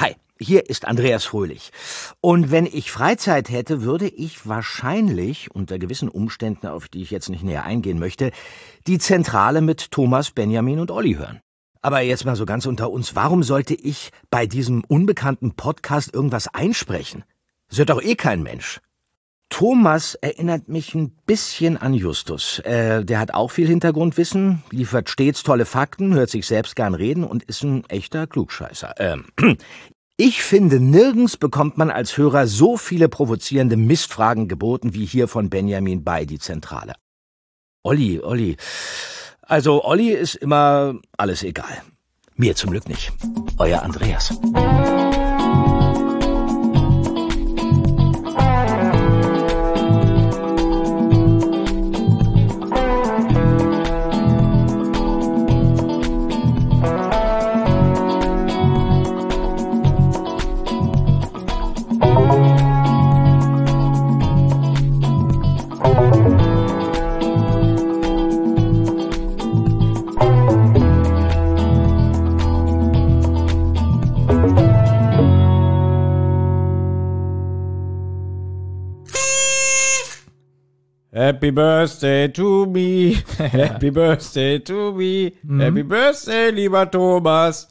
Hi, hier ist Andreas Fröhlich. Und wenn ich Freizeit hätte, würde ich wahrscheinlich, unter gewissen Umständen, auf die ich jetzt nicht näher eingehen möchte, die Zentrale mit Thomas, Benjamin und Olli hören. Aber jetzt mal so ganz unter uns, warum sollte ich bei diesem unbekannten Podcast irgendwas einsprechen? Das hört doch eh kein Mensch. Thomas erinnert mich ein bisschen an Justus. Äh, der hat auch viel Hintergrundwissen, liefert stets tolle Fakten, hört sich selbst gern reden und ist ein echter Klugscheißer. Ähm, ich finde, nirgends bekommt man als Hörer so viele provozierende Mistfragen geboten wie hier von Benjamin bei die Zentrale. Olli, Olli. Also Olli ist immer alles egal. Mir zum Glück nicht. Euer Andreas. Happy Birthday to me. Happy Birthday to me. Happy Birthday, lieber Thomas.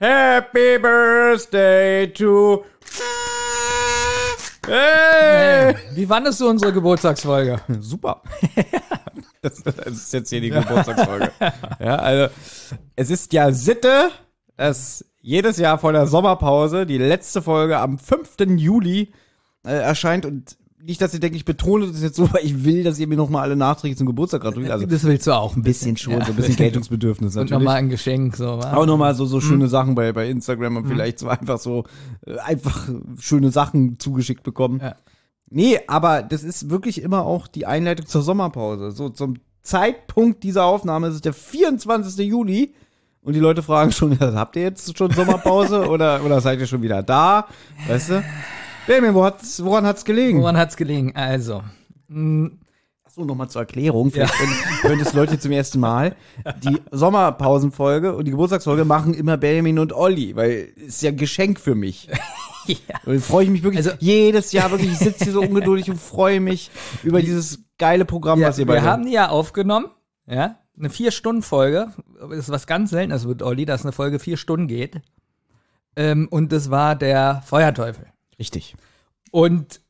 Happy Birthday to. Hey! Wie fandest du unsere Geburtstagsfolge? Super. das, das ist jetzt hier die Geburtstagsfolge. ja, also, es ist ja Sitte, dass jedes Jahr vor der Sommerpause die letzte Folge am 5. Juli äh, erscheint und nicht, dass ihr denkt, ich betone das jetzt so, weil ich will, dass ihr mir nochmal alle nachträglich zum Geburtstag gratuliert. Also das willst du auch ein ein bisschen schon, Ja. so ein bisschen Geltungsbedürfnis Und natürlich. nochmal ein Geschenk, so, wa? auch nochmal so, so schöne Sachen bei, bei Instagram und vielleicht so einfach so, äh, einfach schöne Sachen zugeschickt bekommen. Ja. Nee, aber das ist wirklich immer auch die Einleitung zur Sommerpause. So zum Zeitpunkt dieser Aufnahme ist es der 24. Juli und die Leute fragen schon, habt ihr jetzt schon Sommerpause oder, oder seid ihr schon wieder da? Weißt du? Benjamin, wo hat's, woran hat's gelegen? Woran hat's gelegen? Also, mh, Achso, nochmal zur Erklärung. Vielleicht hören, hören das Leute zum ersten Mal. Die Sommerpausenfolge und die Geburtstagsfolge machen immer Benjamin und Olli, weil ist ja ein Geschenk für mich. ja. Und dann freue ich mich wirklich Also- jedes Jahr wirklich. Ich sitze hier so ungeduldig und freue mich über dieses geile Programm, ja was ihr wir beide haben die ja aufgenommen, ja, eine Vier-Stunden-Folge. Das ist was ganz Seltenes mit Olli, dass eine Folge vier Stunden geht. Ähm, und das war der Feuerteufel. Richtig. Und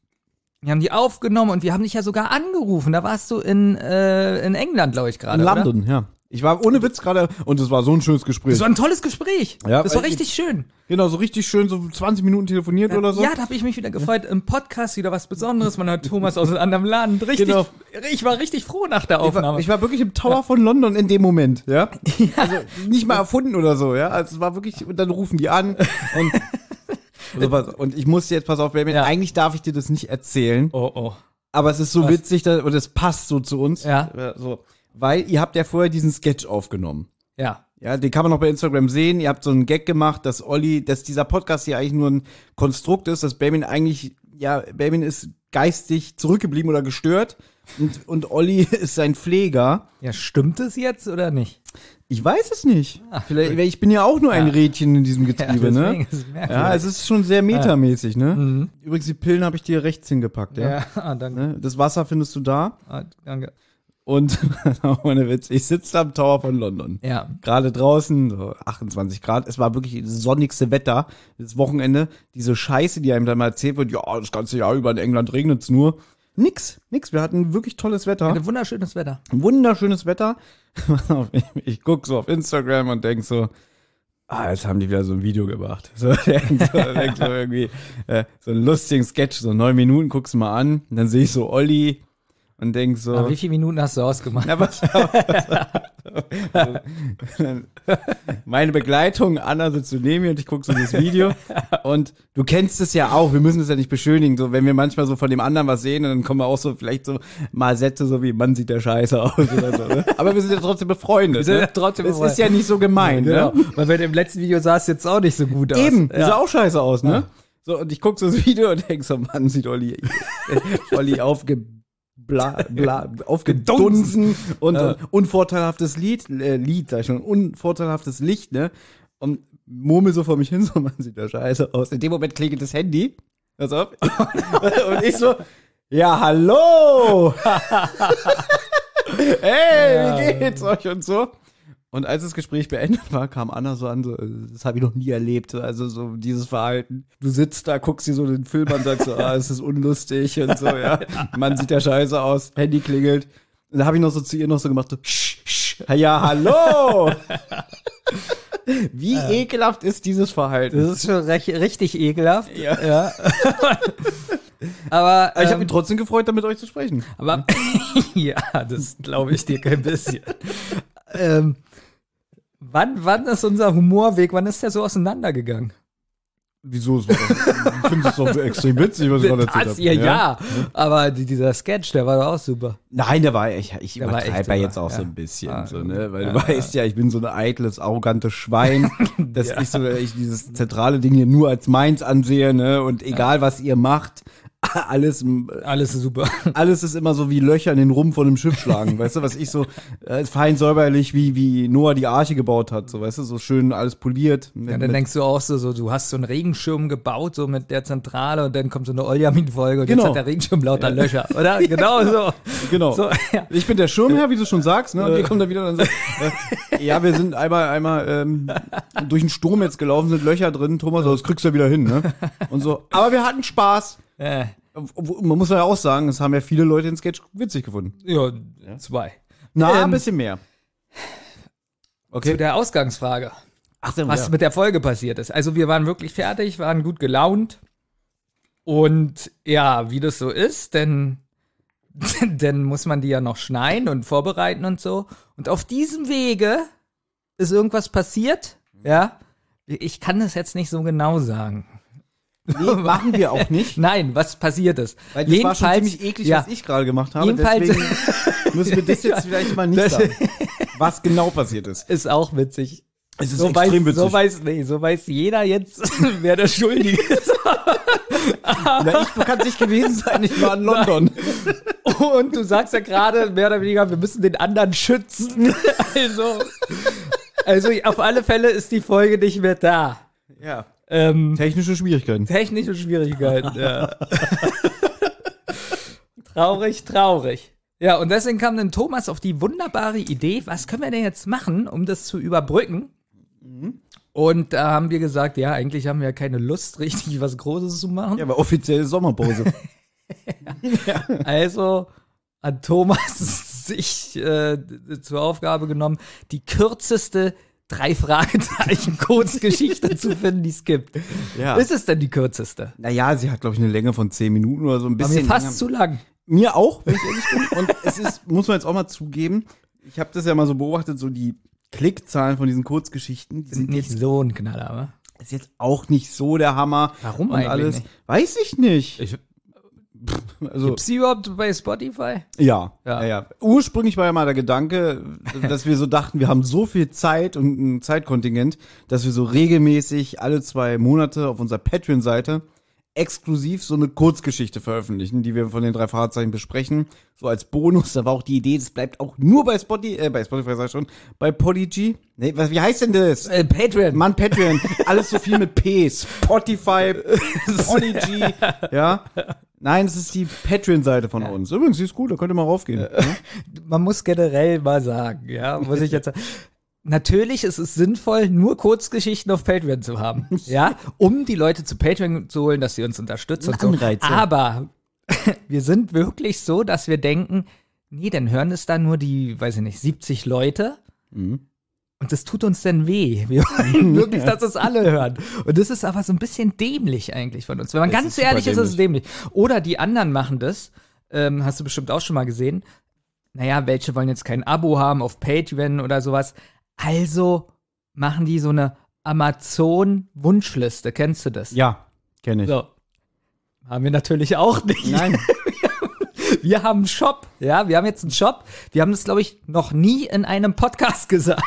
wir haben die aufgenommen und wir haben dich ja sogar angerufen. Da warst du in, äh, in England, glaube ich, gerade. In oder? London, ja. Ich war ohne Witz gerade und es war so ein schönes Gespräch. Das war ein tolles Gespräch. Ja, das war richtig schön. Genau, so richtig schön, so 20 Minuten telefoniert oder so. Ja, da habe ich mich wieder gefreut. Im Podcast wieder was Besonderes. Man hört Thomas aus einem anderen Land. Richtig, Genau. ich war richtig froh nach der Ich war, Aufnahme. ich war wirklich im Tower von London in dem Moment, ja. Also nicht mal erfunden oder so, ja. Also es war wirklich, und dann rufen die an und, also, pass- und ich muss jetzt, pass auf, Benjamin, Ja. eigentlich darf ich dir das nicht erzählen, oh, oh. aber es ist so witzig da, und es passt so zu uns. Ja. So, weil ihr habt ja vorher diesen Sketch aufgenommen. Ja. Ja, den kann man auch bei Instagram sehen. Ihr habt so einen Gag gemacht, dass Olli, dass dieser Podcast hier eigentlich nur ein Konstrukt ist, dass Benjamin eigentlich, ja, Benjamin ist geistig zurückgeblieben oder gestört und, und Olli ist sein Pfleger. Ja, stimmt es jetzt oder nicht? Ich weiß es nicht. Vielleicht, weil ich bin ja auch nur ein Ja. Rädchen in diesem Getriebe, ne? es merkwürdig. Ja, es ist schon sehr metamäßig, ne? Übrigens, die Pillen habe ich dir rechts hingepackt, ja. ja, ah, danke. Ne? Das Wasser findest du da. Ah, danke. Und, ohne Witz, ich sitze am Tower von London. Ja. Gerade draußen, so 28 Grad. Es war wirklich das sonnigste Wetter. Das Wochenende. Diese Scheiße, die einem dann mal erzählt wird, ja, das ganze Jahr über in England regnet's nur. Nix, nix. Wir hatten wirklich tolles Wetter. Ein wunderschönes Wetter. Wunderschönes Wetter. ich ich guck so auf Instagram und denk so, ah, jetzt haben die wieder so ein Video gemacht. So, denk so, denk so irgendwie, äh, so einen lustigen Sketch, so neun Minuten, guck's mal an. Und dann sehe ich so Olli und denk so. Aber wie viele Minuten hast du ausgemacht? Na, pass auf, pass auf. Meine Begleitung, Anna sitzt so neben mir und ich gucke so das Video. Und du kennst es ja auch, wir müssen es ja nicht beschönigen. So, wenn wir manchmal so von dem anderen was sehen, dann kommen wir auch so vielleicht so mal Sätze, so wie Mann sieht der scheiße aus oder so. Ne? Aber wir sind ja trotzdem befreundet. sind ne? ja trotzdem Es befreundet. ist ja nicht so gemein, Genau. ne? Weil bei dem letzten Video sah es jetzt auch nicht so gut aus. Eben, sah Ja. auch scheiße aus, ne? So, und ich guck so das Video und denk so, Mann, sieht Olli, Olli aufge, bla, bla, aufgedunsen und, Ja. und unvorteilhaftes Lied, äh, Lied, sag ich schon, unvorteilhaftes Licht, ne? Und murmel so vor mich hin, so, man sieht ja scheiße aus. In dem Moment klingelt das Handy. Pass auf. Und ich so, ja, hallo! hey, wie geht's euch und so? Und als das Gespräch beendet war, kam Anna so an, so, äh, das habe ich noch nie erlebt. Also so dieses Verhalten. Du sitzt da, guckst dir so den Film an und sagst so, ah, es ist unlustig und so, ja. Man sieht ja scheiße aus, Handy klingelt. Und da habe ich noch so zu ihr noch so gemacht, so, sch, sch, ja, hallo! Wie ekelhaft ist dieses Verhalten? Das ist schon recht, richtig ekelhaft. Ja. ja. aber Aber ich habe ähm, mich trotzdem gefreut, da mit euch zu sprechen. Aber ja, das glaube ich dir kein bisschen. ähm, wann, wann ist unser Humorweg, wann ist der so auseinandergegangen? Wieso? Ich finde es doch extrem witzig, was ich gerade erzählt habe. ihr ja. Aber die, dieser Sketch, der war doch auch super. Nein, der war ich, ich Der war übertreibe ja super, jetzt auch so ja. ein bisschen, Ah, so, ne? Weil ja, du weißt ja, ich bin so ein eitles, arrogantes Schwein, dass Ja. ich so, ich dieses zentrale Ding hier nur als meins ansehe, ne? Und egal was ihr macht, alles, Alles super. alles ist immer so wie Löcher in den Rumpf von einem Schiff schlagen, weißt du, was ich so äh, fein säuberlich wie wie Noah die Arche gebaut hat, so weißt du, so schön alles poliert. Mit, Ja, dann denkst du auch so, so, du hast so einen Regenschirm gebaut, so mit der Zentrale und dann kommt so eine Oljamin-Folge und Genau. jetzt hat der Regenschirm lauter Löcher, oder? Genau so. Genau. So, ja. Ich bin der Schirmherr, wie du schon sagst, ne? Und ihr kommt dann wieder und so, äh, ja, wir sind einmal, einmal ähm, durch den Sturm jetzt gelaufen, sind Löcher drin, Thomas, das kriegst du ja wieder hin, ne? Und so. Aber wir hatten Spaß. Äh, Man muss ja auch sagen, es haben ja viele Leute den Sketch witzig gefunden. ja, zwei. Na, Ähm, ein bisschen mehr. Zu Okay. der Ausgangsfrage. Ach, dann, was mit der Folge passiert ist. Also wir waren wirklich fertig, waren gut gelaunt. Und ja, wie das so ist, denn dann muss man die ja noch schneiden und vorbereiten und so. Und auf diesem Wege ist irgendwas passiert. Ja. Ich kann das jetzt nicht so genau sagen. Nee, machen wir auch nicht. Nein, was passiert ist. Weil das war schon ziemlich eklig, ja, was ich gerade gemacht habe. Jedenfalls- Deswegen müssen wir das jetzt vielleicht mal nicht sagen. Was genau passiert ist. ist auch witzig. Es ist so weiß, extrem witzig. So weiß, nee, so weiß jeder jetzt, wer der Schuldige ist. Na, ich kann es nicht gewesen sein, ich war in London. Und du sagst ja gerade mehr oder weniger, wir müssen den anderen schützen. Also, also auf alle Fälle ist die Folge nicht mehr da. Ja. Ähm, Technische Schwierigkeiten. technische Schwierigkeiten, ja. traurig, traurig. Ja, und deswegen kam dann Thomas auf die wunderbare Idee, was können wir denn jetzt machen, um das zu überbrücken? Und da haben wir gesagt, ja, eigentlich haben wir ja keine Lust, richtig was Großes zu machen. Ja, aber offizielle Sommerpause. Also hat Thomas sich äh, zur Aufgabe genommen, die kürzeste drei Fragezeichen Kurzgeschichte zu finden, die es gibt. Ja. Ist es denn die kürzeste? Naja, sie hat, glaube ich, eine Länge von zehn Minuten oder so. Ein bisschen mir fast länger. zu lang. Mir auch, wenn ich ehrlich bin. Und es ist, muss man jetzt auch mal zugeben, ich habe das ja mal so beobachtet, so die Klickzahlen von diesen Kurzgeschichten die Sind sind nicht jetzt, so ein Knaller, aber. ist jetzt auch nicht so der Hammer. Warum und eigentlich alles. nicht? Weiß ich nicht. Ich- also, Gibt's die überhaupt bei Spotify? ja, Ja. ja. Ursprünglich war ja mal der Gedanke, dass wir so dachten, wir haben so viel Zeit und ein Zeitkontingent, dass wir so regelmäßig alle zwei Monate auf unserer Patreon-Seite exklusiv so eine Kurzgeschichte veröffentlichen, die wir von den drei Fahrzeichen besprechen. So als Bonus. Da war auch die Idee, das bleibt auch nur bei Spotify, äh, bei Spotify sag ich schon, bei Podigy. Nee, was, wie heißt denn das? Äh, Patreon. Mann, Patreon. Alles so viel mit P. Spotify, Podigy, ja. Nein, es ist die Patreon-Seite von uns. Übrigens, die ist gut, da könnt ihr mal raufgehen. ne? Man muss generell mal sagen, ja, muss ich jetzt. Natürlich ist es sinnvoll, nur Kurzgeschichten auf Patreon zu haben, ja, um die Leute zu Patreon zu holen, dass sie uns unterstützen und so. Ja. Aber wir sind wirklich so, dass wir denken, nee, dann hören es da nur die, weiß ich nicht, 70 Leute. Mhm. Und das tut uns denn weh. Wir wollen wirklich, dass es alle hören. Und das ist aber so ein bisschen dämlich eigentlich von uns. Wenn man Das ganz ist ehrlich ist, ist es dämlich. Oder die anderen machen das, ähm, hast du bestimmt auch schon mal gesehen. Naja, welche wollen jetzt kein Abo haben auf Patreon oder sowas. Also machen die so eine Amazon-Wunschliste. Kennst du das? Ja, kenne ich. So. Haben wir natürlich auch nicht. Nein. Wir haben einen Shop, ja, wir haben jetzt einen Shop. Wir haben das, glaube ich, noch nie in einem Podcast gesagt.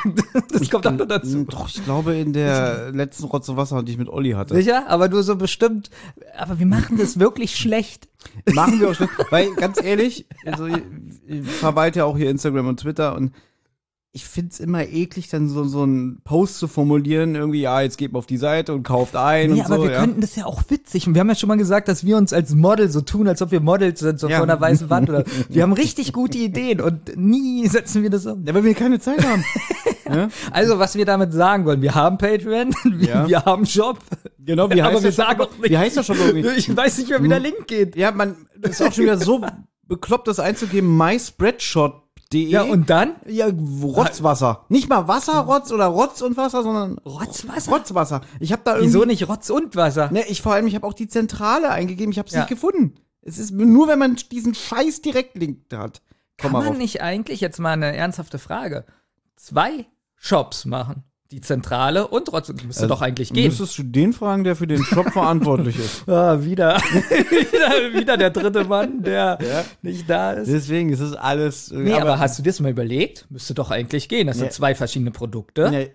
Das kommt auch noch dazu. Doch, ich glaube in der letzten Rotze Wasser, die ich mit Olli hatte. Sicher? Aber nur so bestimmt. Aber wir machen das wirklich schlecht. Machen wir auch schon. Weil, ganz ehrlich, also, ich, ich verwalte ja auch hier Instagram und Twitter und ich find's immer eklig, dann so, so einen Post zu formulieren, irgendwie, ja, jetzt geht mal auf die Seite und kauft ein Nee, und aber so. wir ja. könnten das ja auch witzig. Und wir haben ja schon mal gesagt, dass wir uns als Model so tun, als ob wir Models sind, so Ja. vor einer weißen Wand. Oder wir haben richtig gute Ideen und nie setzen wir das um. ja, weil wir keine Zeit haben. Also, was wir damit sagen wollen, wir haben Patreon, wir, Ja. wir haben Shop. Genau, wie aber heißt wir der Shop sagen auch nicht. Wie heißt der Shop irgendwie? Ich weiß nicht mehr, wie der Link geht. Ja, man, das ist auch schon wieder so bekloppt, das einzugeben, myspreadshot.de. Ja, und dann? Ja, Rotzwasser. Nicht mal Wasserrotz oder Rotz und Wasser, sondern Rotzwasser? Rotzwasser. Ich habe da irgendwie Wieso nicht Rotz und Wasser? Ne, ich vor allem, ich habe auch die Zentrale eingegeben, ich habe es Ja. nicht gefunden. Es ist nur, wenn man diesen scheiß Direktlink hat. Kann Komm mal man nicht eigentlich, jetzt mal eine ernsthafte Frage, zwei Shops machen? Die Zentrale und Rotz. Müsste doch eigentlich gehen. Müsstest du den fragen, der für den Shop verantwortlich ist. Ah, wieder. wieder. Wieder der dritte Mann, der nicht da ist. Deswegen ist es alles. Nee, aber, hast du dir das mal überlegt? Müsste doch eigentlich gehen. Das Nee. sind zwei verschiedene Produkte. Ne,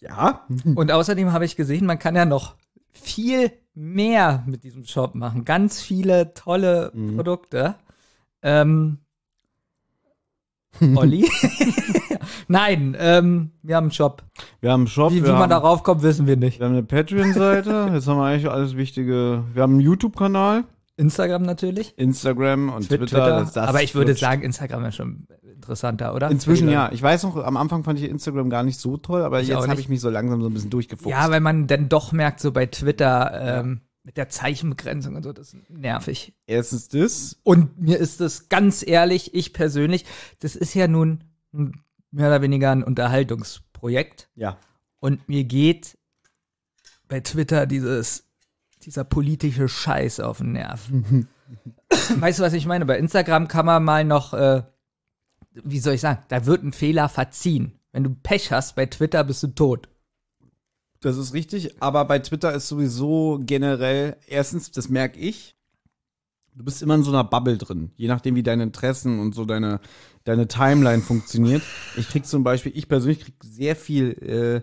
ja. Und außerdem habe ich gesehen, man kann ja noch viel mehr mit diesem Shop machen. Ganz viele tolle Mhm. Produkte. Ähm, Olli? Nein, ähm, wir haben einen Shop. Wir haben einen Shop, Wie, wie man haben, darauf kommt, wissen wir nicht. wir haben eine Patreon-Seite, jetzt haben wir eigentlich alles Wichtige. Wir haben einen YouTube-Kanal, Instagram natürlich. Instagram und Twitter. Twitter. das- das Aber ich würde sagen, Instagram ist schon interessanter, oder? Inzwischen ja. Ich weiß noch, am Anfang fand ich Instagram gar nicht so toll, aber auch jetzt habe ich mich so langsam so ein bisschen durchgefuchst. Ja, weil man dann doch merkt, so bei Twitter ähm, mit der Zeichenbegrenzung und so, das ist nervig. Erstens das. Und mir ist das ganz ehrlich, ich persönlich, das ist ja nun mehr oder weniger ein Unterhaltungsprojekt. Ja. Und mir geht bei Twitter dieses, dieser politische Scheiß auf den Nerv. weißt du, was ich meine? Bei Instagram kann man mal noch, äh, wie soll ich sagen, da wird ein Fehler verziehen. Wenn du Pech hast, bei Twitter bist du tot. Das ist richtig, aber bei Twitter ist sowieso generell, erstens, das merke ich, du bist immer in so einer Bubble drin, je nachdem, wie deine Interessen und so deine, deine Timeline funktioniert. Ich krieg zum Beispiel, ich persönlich krieg sehr viel äh,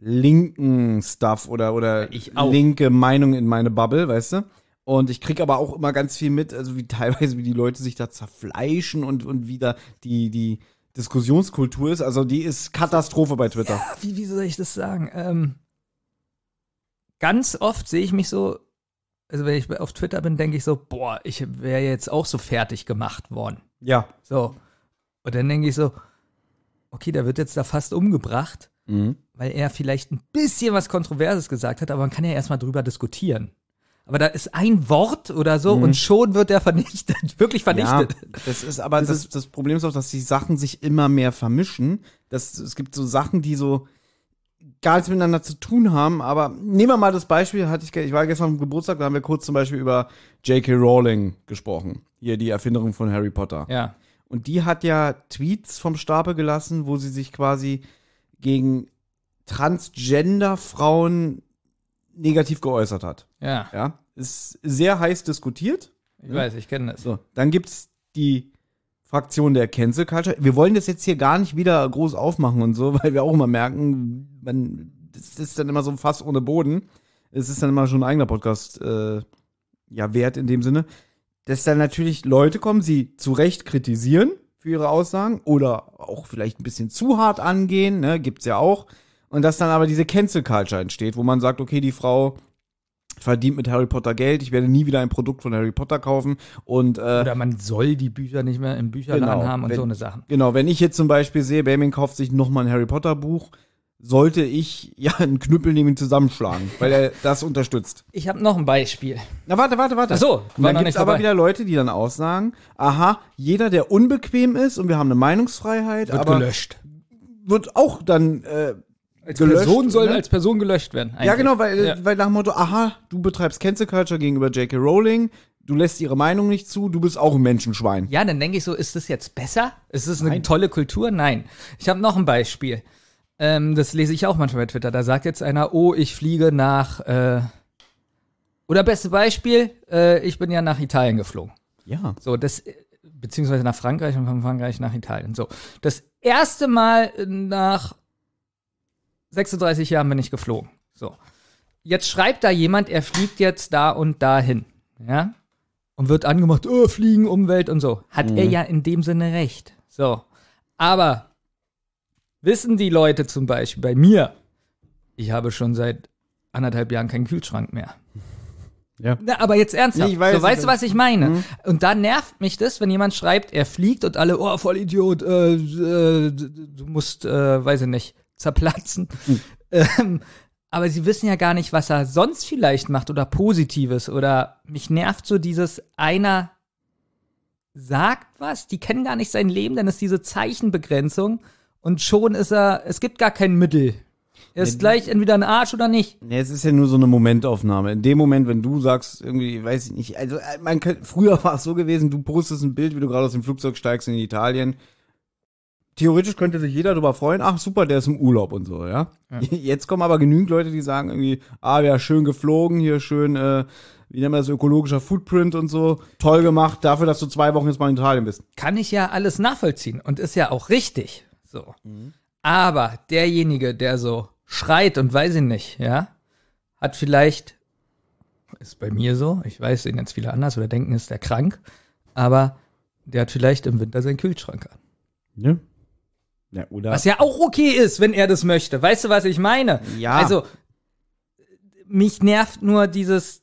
linken Stuff oder, oder Ich auch. linke Meinung in meine Bubble, weißt du? Und ich krieg aber auch immer ganz viel mit, also wie teilweise, wie die Leute sich da zerfleischen und, und wie da die, die Diskussionskultur ist. Also die ist Katastrophe bei Twitter. wie, wie soll ich das sagen? Ähm, ganz oft sehe ich mich so, also wenn ich auf Twitter bin, denke ich so, boah, ich wäre jetzt auch so fertig gemacht worden. Ja. So. Und dann denke ich so, okay, der wird jetzt da fast umgebracht, Mhm. weil er vielleicht ein bisschen was Kontroverses gesagt hat, aber man kann ja erstmal drüber diskutieren. Aber da ist ein Wort oder so und schon wird er vernichtet, wirklich vernichtet. Ja, das ist aber das, das, Problem ist auch, dass die Sachen sich immer mehr vermischen. Das, es gibt so Sachen, die so gar nichts miteinander zu tun haben. Aber nehmen wir mal das Beispiel, hatte ich, ich war gestern am Geburtstag, da haben wir kurz zum Beispiel über J.K. Rowling gesprochen. Hier die Erfinderin von Harry Potter. Ja. Und die hat ja Tweets vom Stapel gelassen, wo sie sich quasi gegen Transgender-Frauen negativ geäußert hat. Ja, Ja, ist sehr heiß diskutiert. ich weiß, ich kenne das. So, dann gibt's die Fraktion der Cancel Culture. Wir wollen das jetzt hier gar nicht wieder groß aufmachen und so, weil wir auch immer merken, man, das ist dann immer so ein Fass ohne Boden. Es ist dann immer schon ein eigener Podcast, äh, ja, wert in dem Sinne, dass dann natürlich Leute kommen, sie zu Recht kritisieren für ihre Aussagen oder auch vielleicht ein bisschen zu hart angehen, ne, gibt's ja auch. Und dass dann aber diese Cancel Culture entsteht, wo man sagt, okay, die Frau verdient mit Harry Potter Geld, ich werde nie wieder ein Produkt von Harry Potter kaufen und äh, Oder man soll die Bücher nicht mehr im Bücherladen Genau, haben und wenn- so eine Sachen. Genau, wenn ich jetzt zum Beispiel sehe, Benjamin kauft sich nochmal ein Harry Potter Buch, sollte ich ja einen Knüppel neben ihn zusammenschlagen, weil er das unterstützt. Ich habe noch ein Beispiel. Na warte, warte, warte. Ach so, Und war dann nicht aber wieder Leute, die dann aussagen, aha, jeder, der unbequem ist und wir haben eine Meinungsfreiheit, Wird aber gelöscht. wird auch dann äh, Als gelöscht, Person soll ne? als Person gelöscht werden. ja eigentlich. genau, weil, Ja. weil nach dem Motto, aha, du betreibst Cancel Culture gegenüber J.K. Rowling, du lässt ihre Meinung nicht zu, du bist auch ein Menschenschwein. Ja, dann denke ich so, ist das jetzt besser? Ist das eine Nein. tolle Kultur? Nein. Ich habe noch ein Beispiel. Ähm, das lese ich auch manchmal bei Twitter. Da sagt jetzt einer, oh, ich fliege nach. Äh, oder beste Beispiel, äh, ich bin ja nach Italien geflogen. Ja. So, das, beziehungsweise nach Frankreich und von Frankreich nach Italien. So, das erste Mal nach 36 Jahren bin ich geflogen. So, jetzt schreibt da jemand, er fliegt jetzt da und dahin, ja, und wird angemacht, oh, Fliegen, Umwelt und so. Hat er ja in dem Sinne recht. So, aber wissen die Leute zum Beispiel bei mir, ich habe schon seit anderthalb Jahren keinen Kühlschrank mehr. Ja. Na, aber jetzt ernsthaft. Ich weiß, so, weißt du, was ich meine? Mhm. Und da nervt mich das, wenn jemand schreibt, er fliegt und alle, oh, voll Idiot, äh, äh, du musst, äh, weiß ich nicht, zerplatzen. Mhm. Ähm, aber sie wissen ja gar nicht, was er sonst vielleicht macht oder Positives. Oder mich nervt so dieses, einer sagt was, die kennen gar nicht sein Leben, dann ist diese Zeichenbegrenzung und schon ist er, es gibt gar kein Mittel. Er ist gleich entweder ein Arsch oder nicht. Nee, es ist ja nur so eine Momentaufnahme. In dem Moment, wenn du sagst, irgendwie, weiß ich nicht, also äh, man kann, früher war es so gewesen, du postest ein Bild, wie du gerade aus dem Flugzeug steigst in Italien. Theoretisch könnte sich jeder darüber freuen, ach super, der ist im Urlaub und so, ja. Jetzt kommen aber genügend Leute, die sagen irgendwie, ah, ja, schön geflogen, hier schön, äh, wie nennt man das, ökologischer Footprint und so. Toll gemacht, dafür, dass du zwei Wochen jetzt mal in Italien bist. kann ich ja alles nachvollziehen und ist ja auch richtig. So. Aber derjenige, der so schreit und weiß ich nicht, ja, hat vielleicht, ist bei mir so, ich weiß, sehen jetzt viele anders oder denken, ist der krank, aber der hat vielleicht im Winter seinen Kühlschrank an. Ja. Ja, oder? Was ja auch okay ist, wenn er das möchte. Weißt du, was ich meine? Ja. Also, mich nervt nur dieses,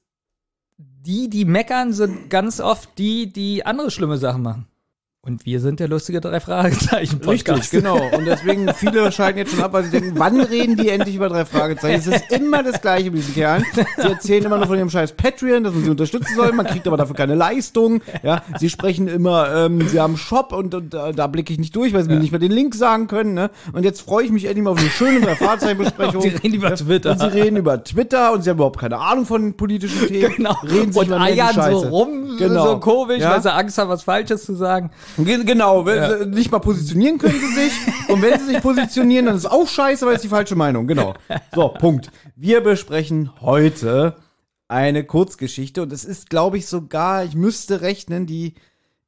die, die meckern, sind ganz oft die, die andere schlimme Sachen machen. Und wir sind der lustige drei Fragezeichen Podcast. Richtig, genau. Und deswegen, viele schalten jetzt schon ab, weil sie denken, wann reden die endlich über drei Fragezeichen? Es ist immer das Gleiche mit diesen Kerlen. Sie erzählen immer nur von ihrem scheiß Patreon, dass man sie unterstützen soll. Man kriegt aber dafür keine Leistung. Ja, sie sprechen immer, ähm, sie haben einen Shop und, und da, da blicke ich nicht durch, weil sie mir nicht mehr den Link sagen können. Ne? Und jetzt freue ich mich endlich mal auf eine schöne drei Fragezeichen-Besprechung. Die reden über Twitter. Und sie reden über Twitter und sie haben überhaupt keine Ahnung von politischen Themen. Genau. Reden sich und eiern so rum, Genau. so komisch, Ja? weil sie Angst haben, was Falsches zu sagen. Ge- Genau, wenn sie nicht mal positionieren können sie sich. Und wenn sie sich positionieren, dann ist es auch scheiße, weil es die falsche Meinung. Genau. So, Punkt. Wir besprechen heute eine Kurzgeschichte und es ist, glaube ich, sogar, ich müsste rechnen, die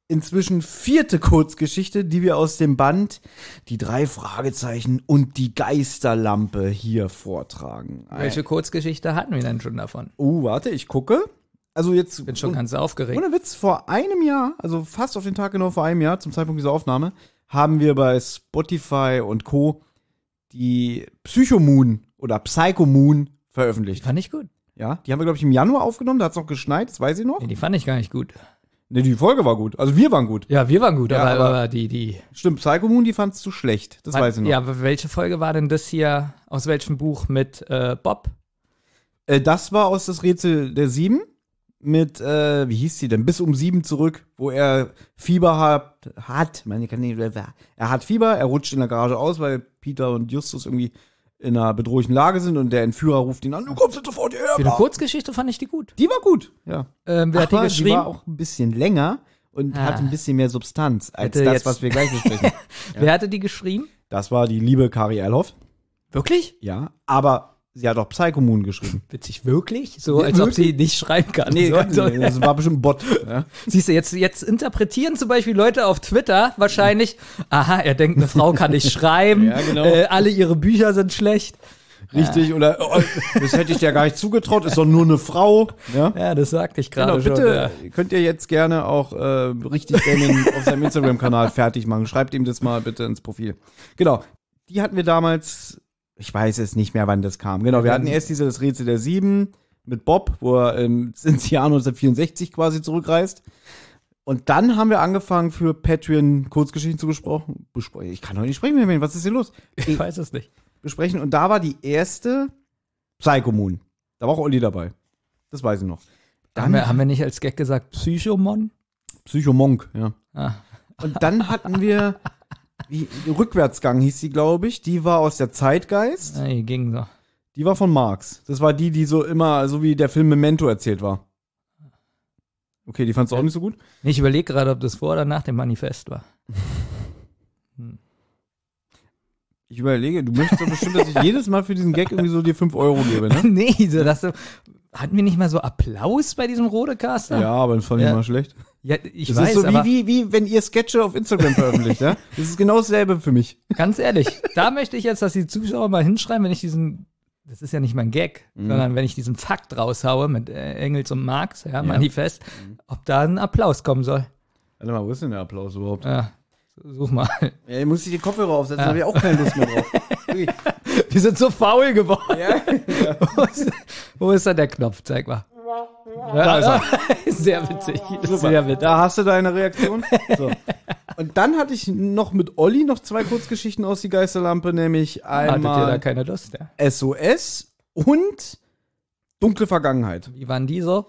inzwischen vierte Kurzgeschichte, die wir aus dem Band Die drei Fragezeichen und die Geisterlampe hier vortragen. Welche Kurzgeschichte hatten wir denn schon davon? Oh, warte, ich gucke. Also jetzt Bin schon ganz aufgeregt. ohne Witz, vor einem Jahr, also fast auf den Tag genau vor einem Jahr, zum Zeitpunkt dieser Aufnahme, haben wir bei Spotify und Co. die Psychomoon oder Psychomoon veröffentlicht. Fand ich gut. Ja, die haben wir, glaube ich, im Januar aufgenommen, da hat es noch geschneit, das weiß ich noch. Nee, die fand ich gar nicht gut. Ne, die Folge war gut. Also wir waren gut. Ja, wir waren gut, Ja, aber, aber- die, die. Stimmt, Psychomoon, die fandst du schlecht. Das weiß ich noch. Ja, aber welche Folge war denn das hier? Aus welchem Buch mit äh, Bob? Äh, das war aus das Rätsel der Sieben mit, äh, wie hieß die denn? Bis um sieben zurück, wo er Fieber hat, hat, meine ich kann nicht, er hat Fieber, er rutscht in der Garage aus, weil Peter und Justus irgendwie in einer bedrohlichen Lage sind und der Entführer ruft ihn an, du kommst jetzt sofort hierher. Für eine. Kurzgeschichte fand ich die gut. Die war gut, ja. Ähm, wer hat die geschrieben? war auch ein bisschen länger und Ah. hat ein bisschen mehr Substanz als Hätte das, jetzt- was wir gleich besprechen. Wer hatte die geschrieben? das war die liebe Kari Erlhoff, Wirklich? ja, aber sie hat auch Psychomoon geschrieben. Witzig, wirklich? So, Ja, als ob wirklich? sie nicht schreiben kann. Nee, so, so. das war bestimmt ein Bot. Ja. Siehst du, jetzt, jetzt interpretieren zum Beispiel Leute auf Twitter wahrscheinlich, aha, er denkt, eine Frau kann nicht schreiben, Ja, genau. äh, alle ihre Bücher sind schlecht. Richtig, oder oh, das hätte ich dir gar nicht zugetraut, ist doch nur eine Frau. Ja? Ja, das sagte ich gerade Genau, schon. bitte Ja. könnt ihr jetzt gerne auch äh, richtig Banning auf seinem Instagram-Kanal fertig machen. Schreibt ihm das mal bitte ins Profil. Genau, die hatten wir damals, ich weiß es nicht mehr, wann das kam. Genau, wir hatten erst diese das Rätsel der Sieben mit Bob, wo er ähm, ins Jahr 1964 quasi zurückreist. Und dann haben wir angefangen für Patreon Kurzgeschichten zu besprochen. Bespre ich kann heute nicht sprechen mehr, was ist hier los? Ich weiß es nicht. besprechen. Und da war die erste Psychomoon. Da war auch Olli dabei. Das weiß ich noch. Haben wir, haben wir nicht als Gag gesagt Psychomon? Psychomonk, ja. Ah. Und dann hatten wir, wie, Rückwärtsgang hieß sie, glaube ich. Die war aus der Zeitgeist. Nee, ging so. Die war von Marx. Das war die, die so immer, so wie der Film Memento erzählt war. Okay, die fandst du auch nicht so gut? Ich überlege gerade, ob das vor oder nach dem Manifest war. Ich überlege, du möchtest doch bestimmt, dass ich jedes Mal für diesen Gag irgendwie so dir 5 Euro gebe, ne? nee, so dass du. Hatten wir nicht mal so Applaus bei diesem Rodecaster? Ja, aber das fand ich Ja. mal schlecht. Ja ich Das weiß, ist so wie, wie, wie wenn ihr Sketche auf Instagram veröffentlicht, ja? Das ist genau dasselbe für mich. ganz ehrlich, da möchte ich jetzt, dass die Zuschauer mal hinschreiben, wenn ich diesen, das ist ja nicht mein Gag, Mhm. sondern wenn ich diesen Fakt raushaue mit äh, Engels und Marx, ja, Manifest, ob da ein Applaus kommen soll. Warte mal, wo ist denn der Applaus überhaupt? Ja. Such mal. Ey, muss ich die Kopfhörer aufsetzen, habe ich auch keine Lust mehr drauf. Wir sind so faul geworden. wo, ist, wo ist da der Knopf? Zeig mal. Da ist er. Sehr witzig. Sehr witzig. Da hast du deine Reaktion. So. Und dann hatte ich noch mit Olli noch zwei Kurzgeschichten aus die Geisterlampe, nämlich Hattet ihr da einmal keine Lust? Ja. SOS und Dunkle Vergangenheit. Wie waren die so?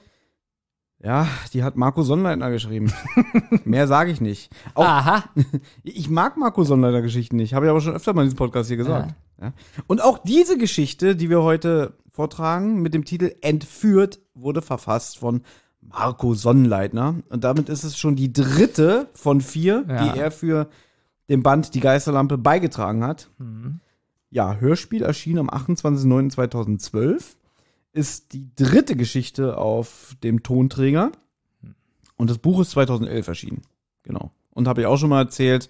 Ja, die hat Marco Sonnleitner geschrieben. Mehr sage ich nicht. Auch, Aha. ich mag Marco Sonnleitner Geschichten nicht, habe ich aber schon öfter mal in diesem Podcast hier gesagt. Ja. Und auch diese Geschichte, die wir heute vortragen, mit dem Titel Entführt, wurde verfasst von Marco Sonnleitner. Und damit ist es schon die dritte von vier, Ja. die er für den Band Die Geisterlampe beigetragen hat. Mhm. Ja, Hörspiel erschien am 28.09.2012. Ist die dritte Geschichte auf dem Tonträger. Und das Buch ist 2011 erschienen. Genau. Und habe ich auch schon mal erzählt,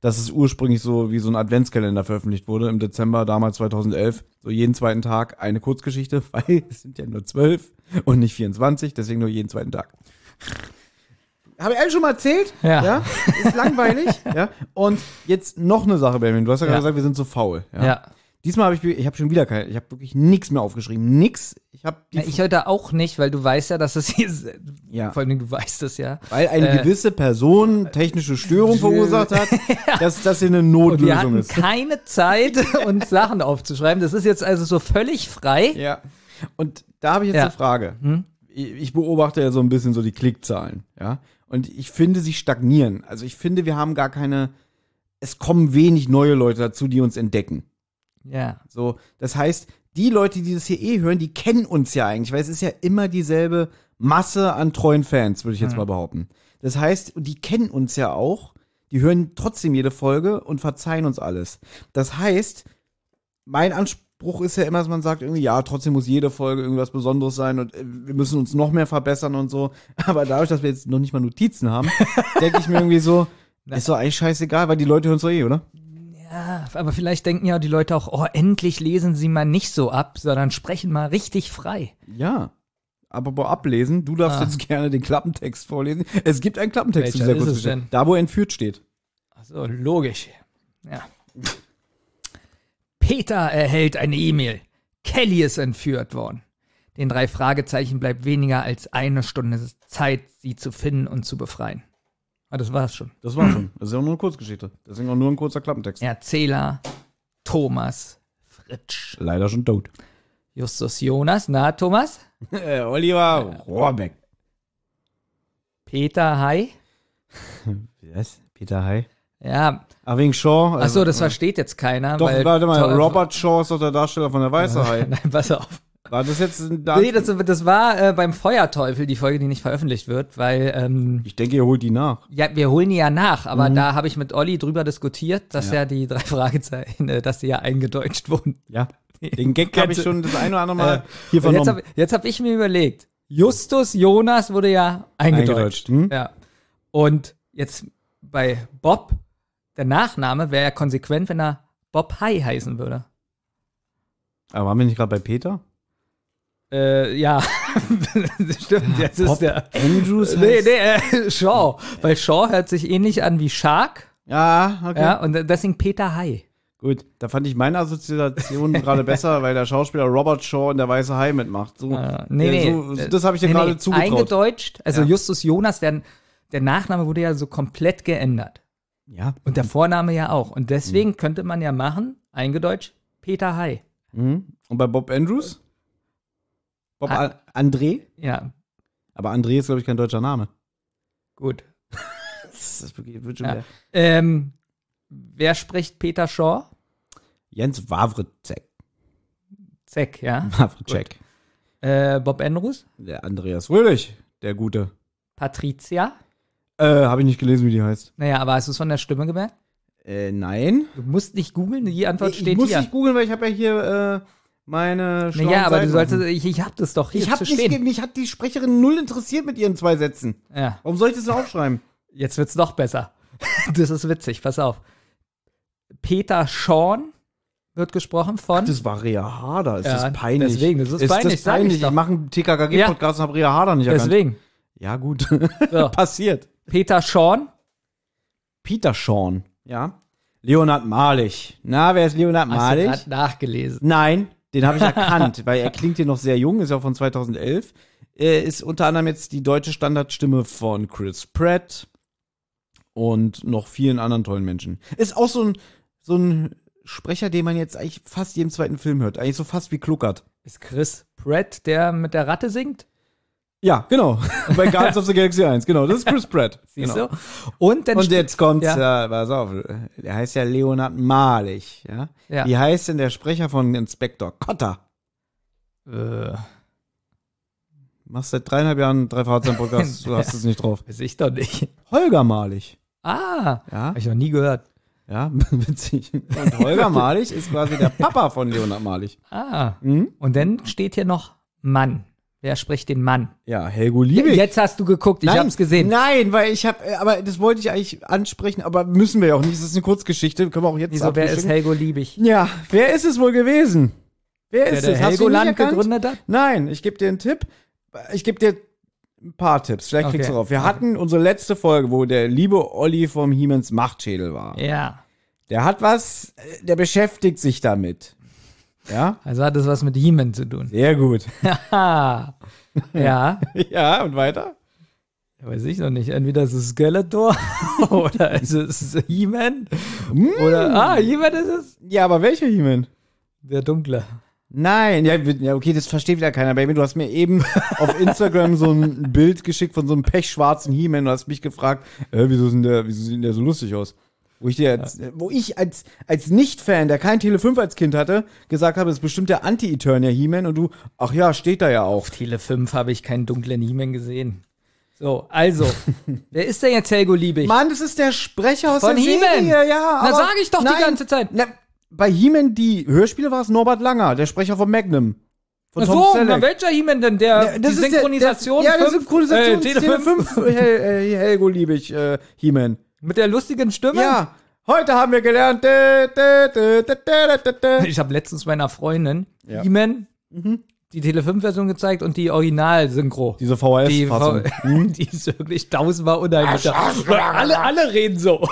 dass es ursprünglich so wie so ein Adventskalender veröffentlicht wurde im Dezember damals 2011. So jeden zweiten Tag eine Kurzgeschichte, weil es sind ja nur zwölf und nicht 24, deswegen nur jeden zweiten Tag. Habe ich allen schon mal erzählt? Ja. Ist langweilig. ja. Und jetzt noch eine Sache, Benjamin. Du hast ja, gerade Ja. gesagt, wir sind so faul. Ja. Diesmal habe ich, ich habe schon wieder keine, ich habe wirklich nichts mehr aufgeschrieben. Nix. Ich habe Ja, Ich heute auch nicht, weil du weißt ja, dass es hier, Ja. vor allem du weißt es ja. weil eine Äh, gewisse Person technische Störung verursacht hat, dass das hier eine Und wir Notlösung hatten ist. keine Zeit, uns Sachen aufzuschreiben. Das ist jetzt also so völlig frei. Ja. Und da habe ich jetzt Ja. eine Frage. Hm? Ich ich beobachte ja so ein bisschen so die Klickzahlen, ja. Und ich finde, sie stagnieren. Also ich finde, wir haben gar keine, es kommen wenig neue Leute dazu, die uns entdecken. Ja. So, das heißt, die Leute, die das hier eh hören, die kennen uns ja eigentlich, weil es ist ja immer dieselbe Masse an treuen Fans, würde ich jetzt mal behaupten. Das heißt, die kennen uns ja auch, die hören trotzdem jede Folge und verzeihen uns alles. Das heißt, mein Anspruch ist ja immer, dass man sagt, irgendwie, ja, trotzdem muss jede Folge irgendwas Besonderes sein und äh, wir müssen uns noch mehr verbessern und so. Aber dadurch, dass wir jetzt noch nicht mal Notizen haben, denke ich mir irgendwie so, ist doch eigentlich scheißegal, weil die Leute hören es doch eh, oder? Ja, aber vielleicht denken ja die Leute auch, oh, endlich lesen sie mal nicht so ab, sondern sprechen mal richtig frei. Ja. Aber bei Ablesen, du darfst Ah. jetzt gerne den Klappentext vorlesen. Es gibt einen Klappentext Welcher zu dieser ist es Kurzgeschichte. denn? Da, wo entführt steht. Also logisch. Ja. Peter erhält eine E-Mail. Kelly ist entführt worden. Den drei Fragezeichen bleibt weniger als eine Stunde Zeit, sie zu finden und zu befreien. Ah, das war's schon. Das war schon. Das ist ja auch nur eine Kurzgeschichte. Deswegen auch nur ein kurzer Klappentext. Erzähler Thomas Fritsch. Leider schon tot. Justus Jonas, na Thomas? Oliver Rohrbeck. Peter Hai? Was? Peter Hay. Ja, Ach, wegen Shaw. Also, so, das versteht jetzt keiner. Doch, weil warte mal, Robert Shaw ist doch der Darsteller von der Weiße Hai. Nein, pass auf. War das jetzt ein da Nee, das, das war äh, beim Feuerteufel die Folge, die nicht veröffentlicht wird, weil ähm, Ich denke, ihr holt die nach. ja, wir holen die ja nach, aber da habe ich mit Olli drüber diskutiert, dass Mhm. Ja. ja, die drei Fragezeichen, äh, dass die ja eingedeutscht wurden. Ja. Den Gag habe ich schon das eine oder andere Mal Äh, hier Und jetzt vernommen. habe jetzt hab ich mir überlegt, Justus Jonas wurde ja eingedeutscht. Eingedeutscht, hm? Ja. Und jetzt bei Bob, der Nachname wäre ja konsequent, wenn er Bob High heißen würde. Aber waren wir nicht gerade bei Peter? Äh, ja, stimmt. Jetzt ist der. Andrews Nee, nee, äh, Shaw. Weil Shaw hört sich ähnlich an wie Shark. Ja, okay. Ja, und deswegen Peter High. Gut, da fand ich meine Assoziation gerade besser, weil der Schauspieler Robert Shaw in der Weiße Hai mitmacht. So, Äh, nee, ja, nee. so, das habe ich dir Nee, gerade nee, zugetraut. Eingedeutscht. Also Ja. Justus Jonas, der, der Nachname wurde ja so komplett geändert. Ja. Und der Vorname ja auch. Und deswegen könnte man ja machen, eingedeutscht, Peter High. Mhm. Und bei Bob Andrews? Bob Ah. A André? Ja, Aber André ist, glaube ich, kein deutscher Name. gut. Das wird schon Ja. Ähm, wer spricht Peter Shaw? Jens Wawrczyk. Zeck, ja. Wawrczyk. Äh, Bob Andrews? Der Andreas Fröhlich, der Gute. Patricia? Äh, habe ich nicht gelesen, wie die heißt. Naja, aber hast du es von der Stimme gemerkt? Äh, nein. Du musst nicht googeln, die Antwort ich steht muss hier. nicht googeln, weil ich habe ja hier äh, meine schlauen naja, aber du Seiten solltest, offen. ich, ich hab das doch hier Ich habe zu nicht, stehen. mich hat die Sprecherin null interessiert mit ihren zwei Sätzen. Ja, Warum soll ich das denn aufschreiben? jetzt wird's noch besser. das ist witzig, pass auf. Peter Sean wird gesprochen von. Das war Rea Harder. Ist Ja, das peinlich? deswegen, das ist peinlich, das ich peinlich. doch. Ich mache einen TKKG-Podcast und habe Rea Harder nicht erkannt. deswegen. Ja, gut. So. Passiert. Peter Sean Peter Sean, ja. Leonard Malich. Na, wer ist Leonard Hast du nachgelesen. Nein, den habe ich erkannt, weil er klingt hier noch sehr jung, ist ja von 2011. Er ist unter anderem jetzt die deutsche Standardstimme von Chris Pratt und noch vielen anderen tollen Menschen. Ist auch so ein, so ein Sprecher, den man jetzt eigentlich fast jedem zweiten Film hört. Eigentlich so fast wie Kluckert. Ist Chris Pratt, der mit der Ratte singt? Ja, genau. Bei Guardians of the Galaxy 1, genau. Das ist Chris Pratt. Siehst genau. du? Und dann Und jetzt kommt's, Ja. ja. pass auf, der heißt ja Leonard Malich, ja. Ja. Wie heißt denn der Sprecher von Inspektor Cotter? äh, Machst seit dreieinhalb Jahren drei Fahrzeugen Podcast, du hast es nicht drauf. weiß ich doch nicht. Holger Malich. Ah, Ja, hab ich noch nie gehört. ja, witzig. Und Holger Malich ist quasi der Papa von Leonard Malich. Ah. Mhm. Und dann steht hier noch Mann. Wer spricht den Mann? Ja, Helgo Liebig. Jetzt hast du geguckt, ich Nein, hab's gesehen. Nein, weil ich habe, aber das wollte ich eigentlich ansprechen, aber müssen wir ja auch nicht. Das ist eine Kurzgeschichte, können wir auch jetzt Wieso, wer ist. Helgo Liebig? Ja, wer ist es wohl gewesen? Wer Der, ist der es? Helgoland erkannt? gegründet hat? Nein, ich gebe dir einen Tipp. Ich gebe dir ein paar Tipps. Vielleicht kriegst Okay. du drauf. Wir hatten unsere letzte Folge, wo der liebe Olli vom Hiemens Machtschädel war. Ja. Der hat was, äh, der beschäftigt sich damit. Ja? Also hat das was mit He-Man zu tun. Sehr gut. Ja. ja, und weiter? Weiß ich noch nicht. Entweder ist es Skeletor oder ist es He-Man. Mm. Oder, ah, He-Man ist es. Ja, aber welcher Hiemen? Der Dunkle. Nein, ja, okay, das versteht wieder keiner. Baby, du hast mir eben auf Instagram so ein Bild geschickt von so einem pechschwarzen He-Man. Du hast mich gefragt, äh, wieso, sind der, wieso sieht der so lustig aus? Wo ich dir jetzt, wo ich als, als Nicht-Fan, der kein Tele 5 als Kind hatte, gesagt habe, das ist bestimmt der Anti-Eternia He-Man und du, ach ja, steht da ja auch. Auf Tele 5 habe ich keinen dunklen He-Man gesehen. So, also, wer ist denn jetzt Helgo Liebig? Mann, das ist der Sprecher aus Von der He-Man. Serie, ja. Na, sag ich doch die Nein, ganze Zeit. Na, bei He-Man, die Hörspiele war es Norbert Langer, der Sprecher von Magnum. Von Ach Tom so, na, welcher He-Man denn? Der, Ja, die Synchronisation? Der, der, ja, die fünf- Synchronisation. äh, Tele 5 5. Hel, äh, Helgo Liebig, äh, He-Man. Mit der lustigen Stimme? Ja, heute haben wir gelernt. Dä, dä, dä, dä, dä, dä, dä. Ich habe letztens meiner Freundin Ja. He-Man Mhm. die Tele 5 Version gezeigt und die Original-Synchro. Diese Die, VHS-Fassung. die ist wirklich tausendmal unheimlicher. Alle, alle reden so.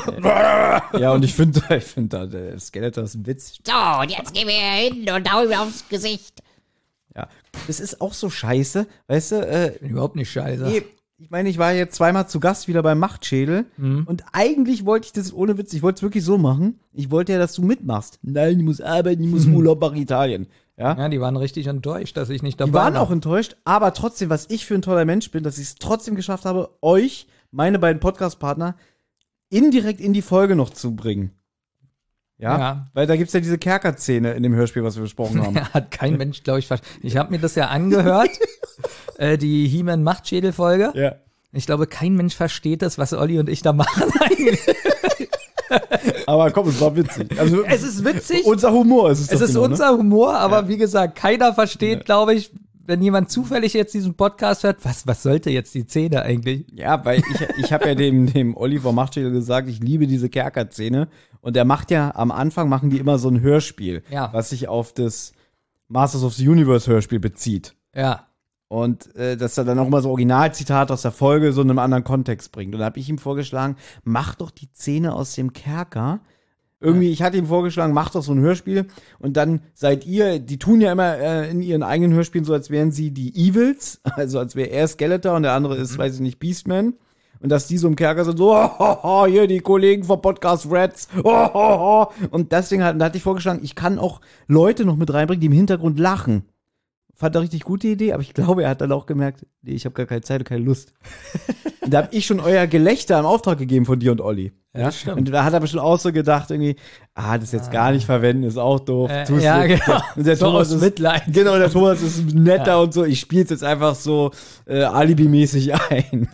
Ja, und ich finde, ich finde, da, der Skeletor ist ein Witz. So, und jetzt gehen wir hin und hauen ihm aufs Gesicht. Ja, das ist auch so scheiße, weißt du, äh, Bin überhaupt nicht scheiße. Nee, ich meine, ich war jetzt zweimal zu Gast wieder beim Machtschädel und eigentlich wollte ich das ohne Witz, ich wollte es wirklich so machen. Ich wollte ja, dass du mitmachst. Nein, ich muss arbeiten, ich muss Urlaub nach Italien. Ja. Ja, die waren richtig enttäuscht, dass ich nicht dabei Die waren war. auch enttäuscht, aber trotzdem, was ich für ein toller Mensch bin, dass ich es trotzdem geschafft habe, euch, meine beiden Podcast-Partner, indirekt in die Folge noch zu bringen. Ja, Ja. weil da gibt's ja diese Kerker-Szene in dem Hörspiel, was wir besprochen haben. Hat kein Mensch, glaube ich, verstanden. Ich habe mir das ja angehört, äh, die He-Man Machtschädel-Folge. ja. Ich glaube, kein Mensch versteht das, was Olli und ich da machen eigentlich. Aber komm, es war witzig. Also, Es ist witzig. unser Humor ist es Es ist genau, ne? unser Humor, aber wie gesagt, keiner versteht, glaube ich, wenn jemand zufällig jetzt diesen Podcast hört, was, was sollte jetzt die Szene eigentlich? Ja, weil ich, ich habe ja dem, dem Oliver Machtschädel gesagt, ich liebe diese Kerker-Szene. Und der macht ja, am Anfang machen die immer so ein Hörspiel, Ja. was sich auf das Masters of the Universe Hörspiel bezieht. Ja. Und äh, dass er dann auch immer so Originalzitate aus der Folge so in einem anderen Kontext bringt. Und da habe ich ihm vorgeschlagen, mach doch die Szene aus dem Kerker. Irgendwie, ich hatte ihm vorgeschlagen, mach doch so ein Hörspiel. Und dann seid ihr, die tun ja immer äh, in ihren eigenen Hörspielen so, als wären sie die Evils. Also als wäre er Skeletor und der andere ist, weiß ich nicht, Beastman. Und dass die so im Kerker sind, so, oh, oh, oh, hier die Kollegen vom Podcast Reds, oh, oh, oh. Und deswegen hat, da hatte ich vorgeschlagen, ich kann auch Leute noch mit reinbringen, die im Hintergrund lachen fand er richtig gute Idee, aber ich glaube, er hat dann auch gemerkt, nee, ich habe gar keine Zeit und keine Lust. und da habe ich schon euer Gelächter im Auftrag gegeben von dir und Olli. Ja, stimmt. Und da hat er bestimmt auch so gedacht, irgendwie, ah, das jetzt gar nicht verwenden, ist auch doof. Äh, Tust ja, du. genau. Und der So Thomas ist, Mitleid. Genau, der Thomas ist netter und so. Ich spiele jetzt einfach so äh, alibimäßig ein.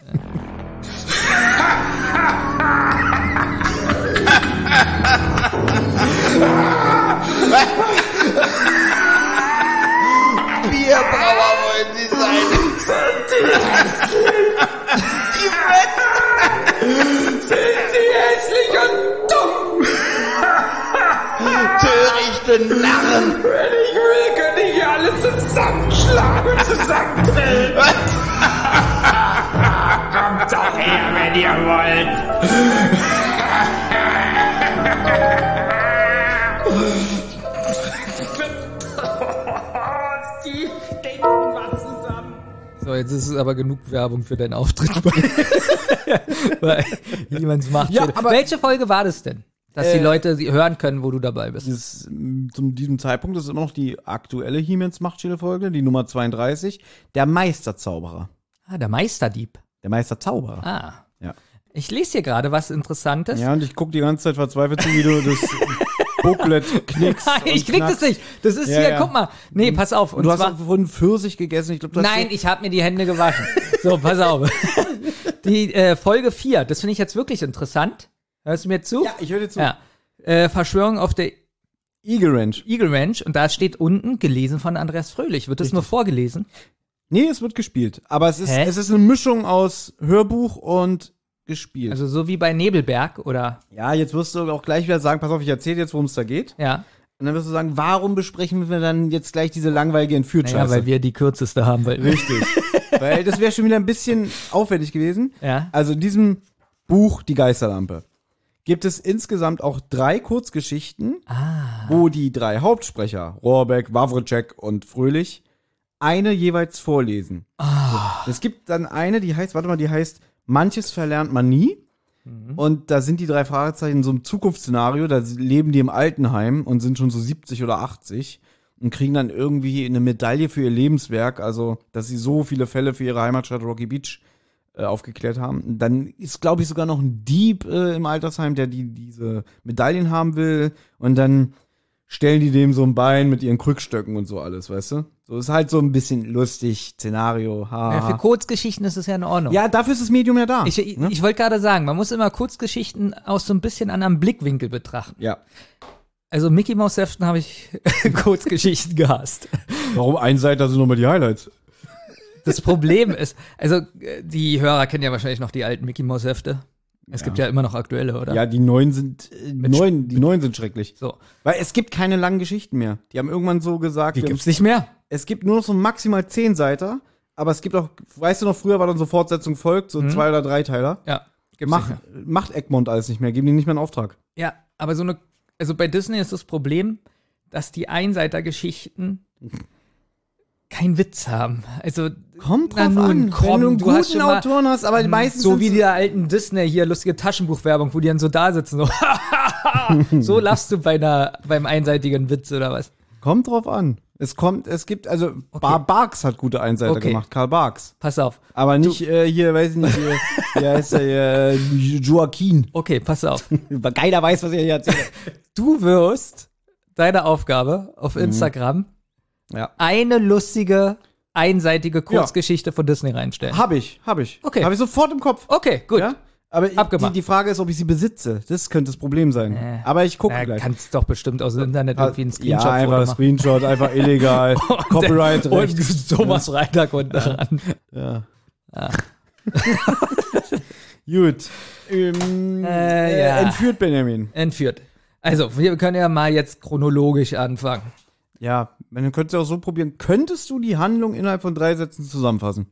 Bierbrauer wollen Sie sein. Törichte Narren. Wenn ich will, könnte ich hier alle zusammenschlagen und zusammenfällen. Kommt doch her, wenn ihr wollt. Ist aber genug Werbung für deinen Auftritt bei, bei Jemals Macht. Ja, aber- Welche Folge war das denn? Dass die Äh, Leute sie hören können, wo du dabei bist. Dieses, m, zu diesem Zeitpunkt ist immer noch die aktuelle He-Mans Machtschädel-Folge, die Nummer 32. Der Meisterzauberer. Ah, der Meisterdieb. Der Meisterzauberer. Ah. Ja. Ich lese hier gerade was Interessantes. Ja, und ich guck die ganze Zeit verzweifelt zu, wie du das Booklet knickst. Nein, ich krieg das knackst. nicht. Das ist Ja, hier, ja. guck mal. Nee, pass auf. Und du hast zwar, auch vorhin Pfirsich gegessen. Ich glaube, du hast nein, ich habe mir die Hände gewaschen. So, pass auf. Die äh, Folge 4, das finde ich jetzt wirklich interessant. Hörst du mir zu? Ja, ich höre dir zu. Ja. Äh, Verschwörung auf der Eagle Ranch. Eagle Ranch und da steht unten gelesen von Andreas Fröhlich. Wird das nur vorgelesen? Nee, es wird gespielt. Aber es ist, Hä? es ist eine Mischung aus Hörbuch und gespielt. Also so wie bei Nebelberg oder ja, jetzt wirst du auch gleich wieder sagen, pass auf, ich erzähle jetzt, worum es da geht. ja. Und dann wirst du sagen, warum besprechen wir dann jetzt gleich diese langweilige Entführtscheiße? Naja, weil wir die kürzeste haben. Weil, Richtig. weil das wäre schon wieder ein bisschen aufwendig gewesen. Ja. Also in diesem Buch Die Geisterlampe gibt es insgesamt auch drei Kurzgeschichten, Ah. wo die drei Hauptsprecher, Rohrbeck, Wawrczyk und Fröhlich, eine jeweils vorlesen. Ah. Es gibt dann eine, die heißt, warte mal, die heißt Manches verlernt man nie. Mhm. Und da sind die drei Fragezeichen in so einem Zukunftsszenario, da leben die im Altenheim und sind schon so 70 oder 80 und kriegen dann irgendwie eine Medaille für ihr Lebenswerk, also dass sie so viele Fälle für ihre Heimatstadt Rocky Beach äh, aufgeklärt haben. Dann ist, glaube ich, sogar noch ein Dieb äh, im Altersheim, der die diese Medaillen haben will und dann stellen die dem so ein Bein mit ihren Krückstöcken und so alles, weißt du? So ist halt so ein bisschen lustig, Szenario, ha. Ja, für Kurzgeschichten ist es ja in Ordnung. Ja, dafür ist das Medium ja da. Ich, ich, ne? ich wollte gerade sagen, man muss immer Kurzgeschichten aus so ein bisschen anderem Blickwinkel betrachten. ja. Also Mickey Mouse Heften habe ich Kurzgeschichten gehasst. Warum Einseiter sind nochmal die Highlights? Das Problem ist, also die Hörer kennen ja wahrscheinlich noch die alten Mickey Mouse Hefte. Es gibt ja immer noch aktuelle, oder? Ja, die neuen sind äh, neuen, die neuen sind schrecklich. So, Weil es gibt keine langen Geschichten mehr. Die haben irgendwann so gesagt, die gibt's nicht mehr. Es gibt nur noch so maximal zehn Seiter, aber es gibt auch, weißt du noch, früher war dann so Fortsetzung folgt, so zwei oder drei Teiler. Ja, Mach, macht Egmont alles nicht mehr, geben die nicht mehr einen Auftrag. Ja, aber so eine, also bei Disney ist das Problem, dass die Einseitergeschichten keinen Witz haben. Also Kommt drauf nun, an, komm, wenn du einen du hast guten schon mal- Autoren hast, aber meistens so wie die alten Disney hier lustige Taschenbuchwerbung, wo die dann so da sitzen, so, so lachst du bei einer, beim einseitigen Witz oder was? Kommt drauf an. Es kommt, es gibt, also Bar Barks hat gute Einseiter Okay. gemacht, Karl Barks. Pass auf. Aber nicht äh, hier, weiß ich nicht, hier, wie heißt er, äh, Joaquin. Okay, pass auf. Keiner weiß, was er hier erzählt. Du wirst deine Aufgabe auf Instagram Ja. eine lustige, einseitige Kurzgeschichte von Disney reinstellen. Hab ich, hab ich. Okay. Hab ich sofort im Kopf. Okay, gut. Ja? Aber ich- die, Abgemacht. die Frage ist, ob ich sie besitze. Das könnte das Problem sein. Äh. Aber ich gucke Na, gleich. kannst doch bestimmt aus dem Internet irgendwie einen ja, Screenshot einfach machen. Screenshot, einfach illegal. Copyright recht. Und Thomas Freitag unten dran. Ja. Gut. Ähm, Äh, äh, ja. Entführt Benjamin. Entführt. Also, wir können ja mal jetzt chronologisch anfangen. Ja, man könnte es auch so probieren. Könntest du die Handlung innerhalb von drei Sätzen zusammenfassen?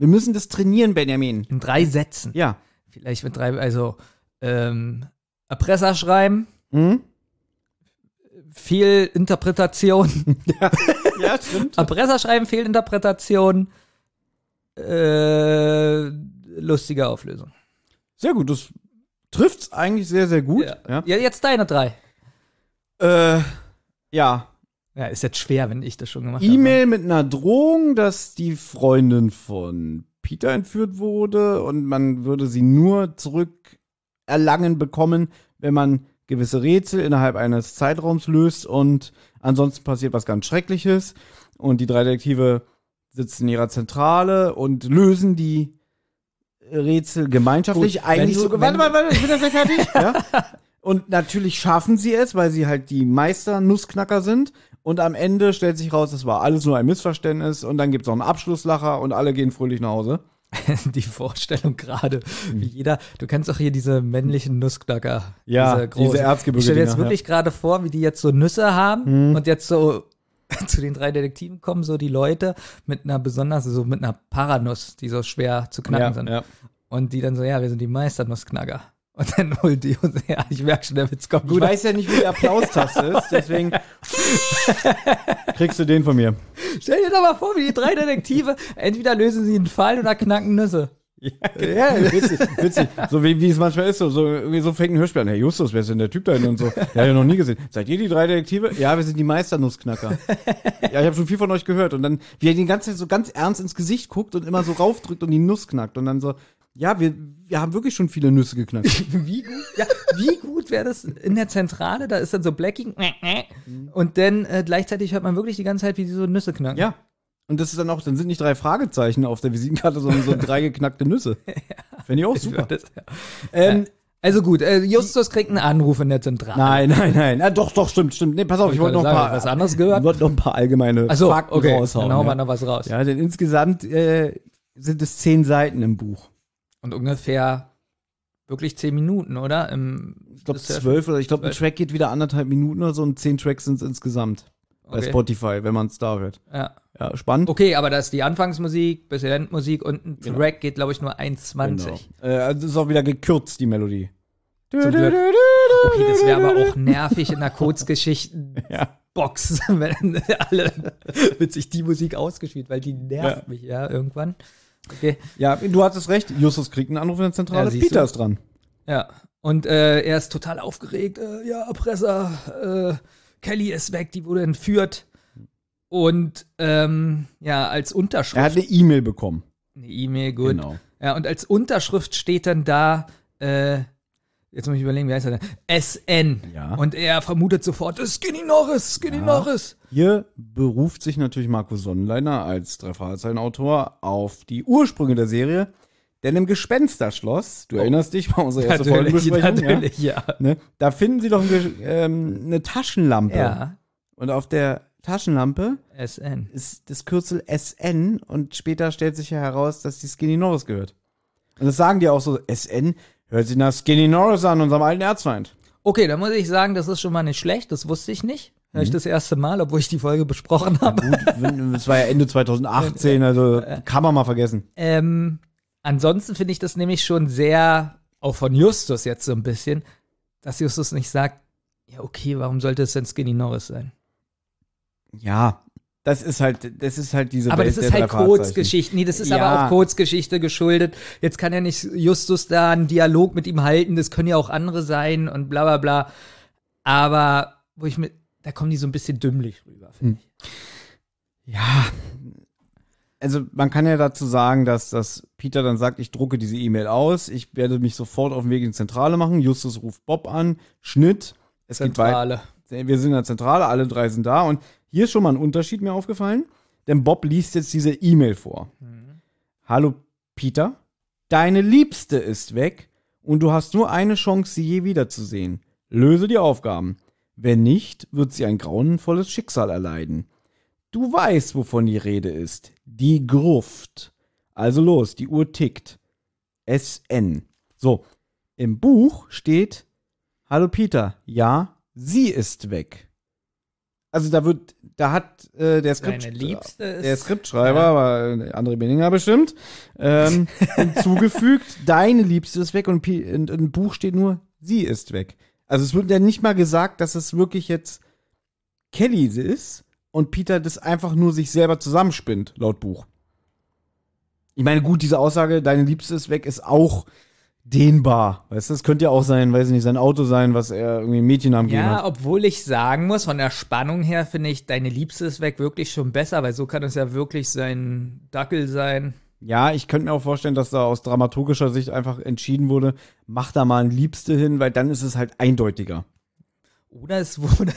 Wir müssen das trainieren, Benjamin. In drei Sätzen. Ja. Vielleicht mit drei, also, ähm, Erpresser schreiben, Hm? viel Interpretation. Ja, stimmt. Erpresser schreiben, Fehlinterpretation, äh, lustige Auflösung. Sehr gut, das trifft's eigentlich sehr, sehr gut. Ja. ja, jetzt deine drei. Äh, ja. Ja, ist jetzt schwer, wenn ich das schon gemacht habe. E-Mail mit einer Drohung, dass die Freundin von Peter entführt wurde und man würde sie nur zurück erlangen bekommen, wenn man gewisse Rätsel innerhalb eines Zeitraums löst und ansonsten passiert was ganz Schreckliches und die drei Detektive sitzen in ihrer Zentrale und lösen die Rätsel gemeinschaftlich. Gut, Eigentlich du- so. Warte, warte, warte, ich bin das fertig. ja? Und natürlich schaffen sie es, weil sie halt die Meister-Nussknacker sind. Und am Ende stellt sich raus, das war alles nur ein Missverständnis. Und dann gibt's noch einen Abschlusslacher und alle gehen fröhlich nach Hause. die Vorstellung gerade, wie jeder, du kennst auch hier diese männlichen Nussknacker. Ja, diese, großen. diese Erzgebirge- Ich stelle jetzt wirklich gerade vor, wie die jetzt so Nüsse haben und jetzt so zu den drei Detektiven kommen, so die Leute mit einer besonders, so mit einer Paranuss, die so schwer zu knacken sind. ja. Und die dann so, ja, wir sind die Meisternussknacker. Und dann holt die uns, ja, ich merke schon, der Witz kommt Ich gut. weiß ja nicht, wie die Applaustaste ist, deswegen Kriegst du den von mir? Stell dir doch mal vor, wie die drei Detektive, entweder lösen sie einen Fall oder knacken Nüsse. Ja, witzig, witzig. So wie, wie es manchmal ist, so, so, irgendwie so fängt ein Hörspiel an. Herr Justus, wer ist denn der Typ da hinten und so? Ja, ja noch nie gesehen. Seid ihr die drei Detektive? Ja, wir sind die Meisternussknacker. ja, ich habe schon viel von euch gehört. Und dann, wie er die ganze Zeit so ganz ernst ins Gesicht guckt und immer so raufdrückt und die Nuss knackt. Und dann so, ja, wir, wir haben wirklich schon viele Nüsse geknackt. Wie gut, ja, wie gut wäre das in der Zentrale? Da ist dann so Blacking und dann äh, gleichzeitig hört man wirklich die ganze Zeit, wie sie so Nüsse knacken. ja. Und das ist dann auch, dann sind nicht drei Fragezeichen auf der Visitenkarte, sondern so drei geknackte Nüsse. Fände ich auch super. Das, ja. Ähm, Also gut, äh, Justus kriegt einen Anruf in der Zentrale. nein, nein, nein. Ah, doch, doch, stimmt, stimmt. Nee, pass auf, ich, wollte noch ein paar, was anderes gehört? Ich wollte noch ein paar allgemeine Achso, Fakten okay, raushauen. dann hauen wir ja. noch was raus. Ja, denn insgesamt äh, sind es zehn Seiten im Buch. Und ungefähr wirklich zehn Minuten, oder? Im, Ich glaube zwölf oder ich glaube, ein. Track geht wieder anderthalb Minuten oder so und zehn Tracks sind es insgesamt. Bei Okay. Spotify, wenn man es da hört. Ja. Ja, spannend. Okay, aber da ist die Anfangsmusik, bisschen Endmusik und ein Track geht, glaube ich, nur 1,20. Genau. Äh, also ist auch wieder gekürzt, die Melodie. Zum Glück. Okay, das wäre aber auch nervig in der Kurzgeschichten-Box, Ja. wenn alle wird sich die Musik ausgespielt, weil die nervt Ja. mich ja irgendwann. Okay, Ja, du hattest recht. Justus kriegt einen Anruf in der Zentrale. Ja, Peter du. ist dran. ja. Und äh, er ist total aufgeregt. Äh, ja, Erpresser, äh, Kelly ist weg, die wurde entführt. Und ähm, ja, als Unterschrift. Er hat eine E-Mail bekommen. eine E-Mail, gut. Genau. Ja, und als Unterschrift steht dann da, äh, jetzt muss ich überlegen, wie heißt er denn? SN. Ja. Und er vermutet sofort, Skinny Norris, Skinny Norris. Hier beruft sich natürlich Markus Sonnenleiner als Drei-Fragezeichen-Autor auf die Ursprünge der Serie. Denn im Gespensterschloss, du erinnerst dich, war unsere erste Folgenbesprechung, natürlich, ja. Ja, ne, da finden sie doch ein, ähm, eine Taschenlampe. Ja, Und auf der Taschenlampe SN. ist das Kürzel SN und später stellt sich ja heraus, dass die Skinny Norris gehört. Und das sagen die auch so, SN hört sich nach Skinny Norris an, unserem alten Erzfeind. Okay, dann muss ich sagen, das ist schon mal nicht schlecht, das wusste ich nicht. Hör ich das erste Mal, obwohl ich die Folge besprochen habe. Gut, das war ja Ende 2018, also kann man mal vergessen. Ähm, ansonsten finde ich das nämlich schon sehr, auch von Justus jetzt so ein bisschen, dass Justus nicht sagt, ja, okay, warum sollte es denn Skinny Norris sein? Ja, das ist halt, das ist halt diese Aber Welt das ist halt. Kurzgeschichte. Nee, das ist Ja. aber auch Kurzgeschichte geschuldet. Jetzt kann ja nicht Justus da einen Dialog mit ihm halten, das können ja auch andere sein und bla bla bla. Aber wo ich mit, da kommen die so ein bisschen dümmlich rüber, finde ich. Ja. Also man kann ja dazu sagen, dass, dass Peter dann sagt, ich drucke diese E-Mail aus, ich werde mich sofort auf den Weg in die Zentrale machen. Justus ruft Bob an, Schnitt, es. Zentrale. Wir sind in der Zentrale, alle drei sind da und hier ist schon mal ein Unterschied mir aufgefallen, denn Bob liest jetzt diese E-Mail vor. Hallo Peter, deine Liebste ist weg und du hast nur eine Chance, sie je wiederzusehen. Löse die Aufgaben. Wenn nicht, wird sie ein grauenvolles Schicksal erleiden. Du weißt, wovon die Rede ist. Die Gruft. Also los, die Uhr tickt. SN. So, im Buch steht, Hallo Peter, ja, sie ist weg. Also da wird, da hat äh, der Skript, ist- der Skriptschreiber, aber äh, André Benninger bestimmt, ähm, hinzugefügt, deine Liebste ist weg und in- im Buch steht nur, sie ist weg. Also es wird ja nicht mal gesagt, dass es wirklich jetzt Kelly ist und Peter das einfach nur sich selber zusammenspinnt, laut Buch. Ich meine, gut, diese Aussage, deine Liebste ist weg, ist auch dehnbar. Weißt du, es könnte ja auch sein, weiß ich nicht, sein Auto sein, was er irgendwie Mädchennamen gegeben Ja, hat. obwohl ich sagen muss, von der Spannung her finde ich deine Liebste ist weg wirklich schon besser, weil so kann es ja wirklich sein Dackel sein. Ja, ich könnte mir auch vorstellen, dass da aus dramaturgischer Sicht einfach entschieden wurde, mach da mal ein Liebste hin, weil dann ist es halt eindeutiger. Oder es wurde,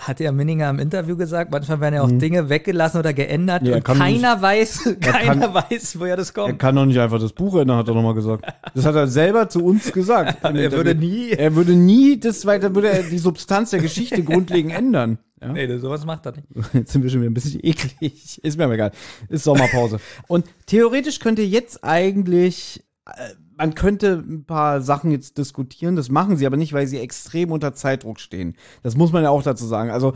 hat ja Minninger im Interview gesagt, manchmal werden ja auch Dinge weggelassen oder geändert Mhm. Ja, er und keiner weiß, keiner kann- weiß, woher das Er kommt. kann doch nicht einfach das Buch ändern, hat er nochmal gesagt. Das hat er selber zu uns gesagt. er würde Interview. nie- Er würde nie das weiter, würde er die Substanz der Geschichte grundlegend ändern. Ja? Nee, sowas macht er nicht. Jetzt sind wir schon wieder ein bisschen eklig. Ist mir aber egal. Ist Sommerpause. Und theoretisch könnte jetzt eigentlich, äh, man könnte ein paar Sachen jetzt diskutieren. Das machen sie aber nicht, weil sie extrem unter Zeitdruck stehen. Das muss man ja auch dazu sagen. Also,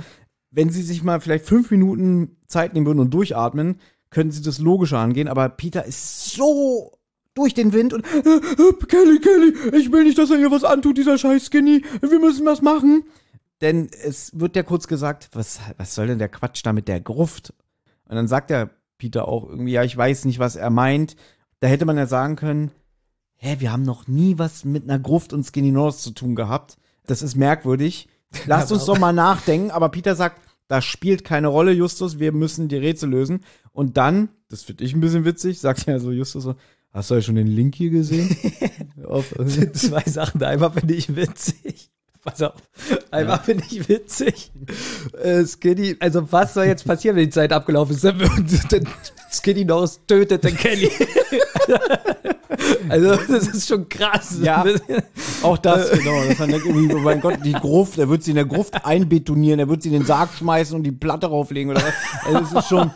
wenn sie sich mal vielleicht fünf Minuten Zeit nehmen würden und durchatmen, könnten sie das logischer angehen. Aber Peter ist so durch den Wind und äh, äh, Kelly, Kelly, ich will nicht, dass er ihr was antut, dieser scheiß Skinny. Wir müssen was machen. denn es wird ja kurz gesagt, was, was soll denn der Quatsch da mit der Gruft? Und dann sagt der Peter auch irgendwie, ja, ich weiß nicht, was er meint. Da hätte man ja sagen können, hä, wir haben noch nie was mit einer Gruft und Skinny North zu tun gehabt. Das ist merkwürdig. Lasst uns doch mal nachdenken. Aber Peter sagt, das spielt keine Rolle, Justus, wir müssen die Rätsel lösen. Und dann, das finde ich ein bisschen witzig, sagt ja so Justus so, hast du ja schon den Link hier gesehen? Auf, Zwei Sachen. Einmal finde ich witzig. Pass auf. Einmal finde ich witzig. Äh, Skinny, also was soll jetzt passieren, wenn die Zeit abgelaufen ist? Dann wird- dann Skinny Nose tötet den Kelly. also, das ist schon krass. Ja. Auch das, genau. Dass man denkt irgendwie, oh mein Gott, die Gruft, er wird sie in der Gruft einbetonieren, er wird sie in den Sarg schmeißen und die Platte rauflegen oder was. Also es ist schon,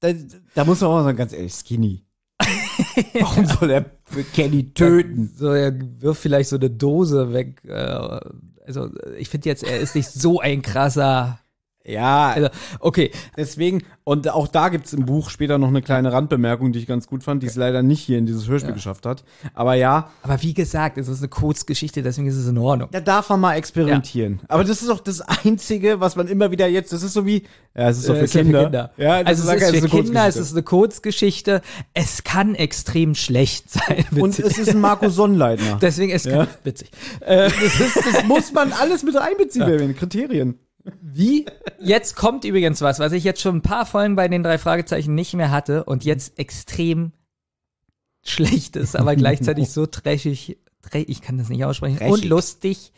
da, da muss man auch sagen, ganz ehrlich, Skinny. Warum soll er für Kenny töten? So, er wirft vielleicht so eine Dose weg. Äh, also, ich finde jetzt, er ist nicht so ein krasser. Ja, Also, okay, deswegen, und auch da gibt's im Buch später noch eine kleine Randbemerkung, die ich ganz gut fand, die es leider nicht hier in dieses Hörspiel geschafft hat. Aber ja, aber wie gesagt, es ist eine Kurzgeschichte, deswegen ist es in Ordnung. da darf man mal experimentieren. Aber das ist auch das Einzige, was man immer wieder jetzt, das ist so wie, ja, es ist doch Äh, für ist ja Kinder. Ja, also es ist eine für Kinder, es ist eine Kurzgeschichte. Es kann extrem schlecht sein. Und witzig. es ist ein Markus Sonnleitner. Deswegen ist Ja. witzig. Äh, Das, ist, das muss man alles mit einbeziehen den Kriterien. Wie? Jetzt kommt übrigens was, was ich jetzt schon ein paar Folgen bei den drei Fragezeichen nicht mehr hatte und jetzt extrem schlecht ist, aber gleichzeitig so trashig, ich kann das nicht aussprechen, und Trashig. lustig.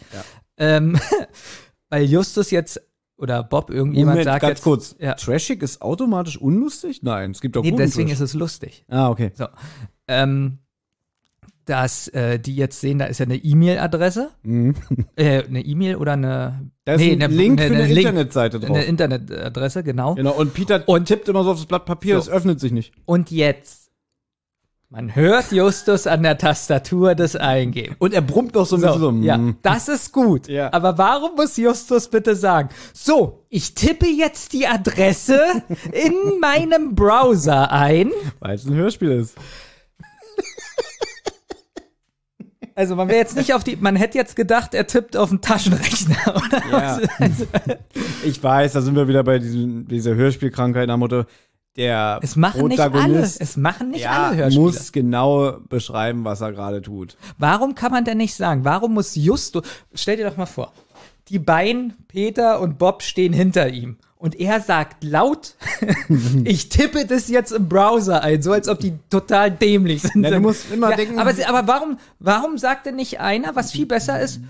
Ähm, weil Justus jetzt oder Bob irgendjemand Moment, sagt ganz jetzt, kurz. Ja. Trashig ist automatisch unlustig? Nein, es gibt doch nee, deswegen ist es lustig. Ah, okay. So, ähm, dass äh, die jetzt sehen, da ist ja eine E-Mail-Adresse, äh, eine E-Mail oder eine, Mhm. Da ist ein eine- Link für eine Link- Internetseite drauf. eine Internetadresse, genau. Genau, und Peter tippt immer so auf das Blatt Papier, So. es öffnet sich nicht. Und jetzt, man hört Justus an der Tastatur das eingeben. Und er brummt noch so ein bisschen so. ja, mm. das ist gut. Ja. Aber warum muss Justus bitte sagen, so, ich tippe jetzt die Adresse in meinem Browser ein. Weil es ein Hörspiel ist. Also man wäre jetzt nicht auf die, man hätte jetzt gedacht, er tippt auf den Taschenrechner, oder? Ja. Also, Ich weiß, da sind wir wieder bei diesem, dieser Hörspielkrankheit nach Motto, der es machen nicht alle, Protagonist es machen nicht ja, alle Hörspiele. muss genau beschreiben, was er gerade tut. Warum kann man denn nicht sagen? Warum muss Justus, stell dir doch mal vor, die beiden, Peter und Bob, stehen hinter ihm. Und er sagt laut, ich tippe das jetzt im Browser ein, so als ob die total dämlich sind. Na, du musst immer ja, denken- Aber, aber warum, warum sagt denn nicht einer, was viel besser ist?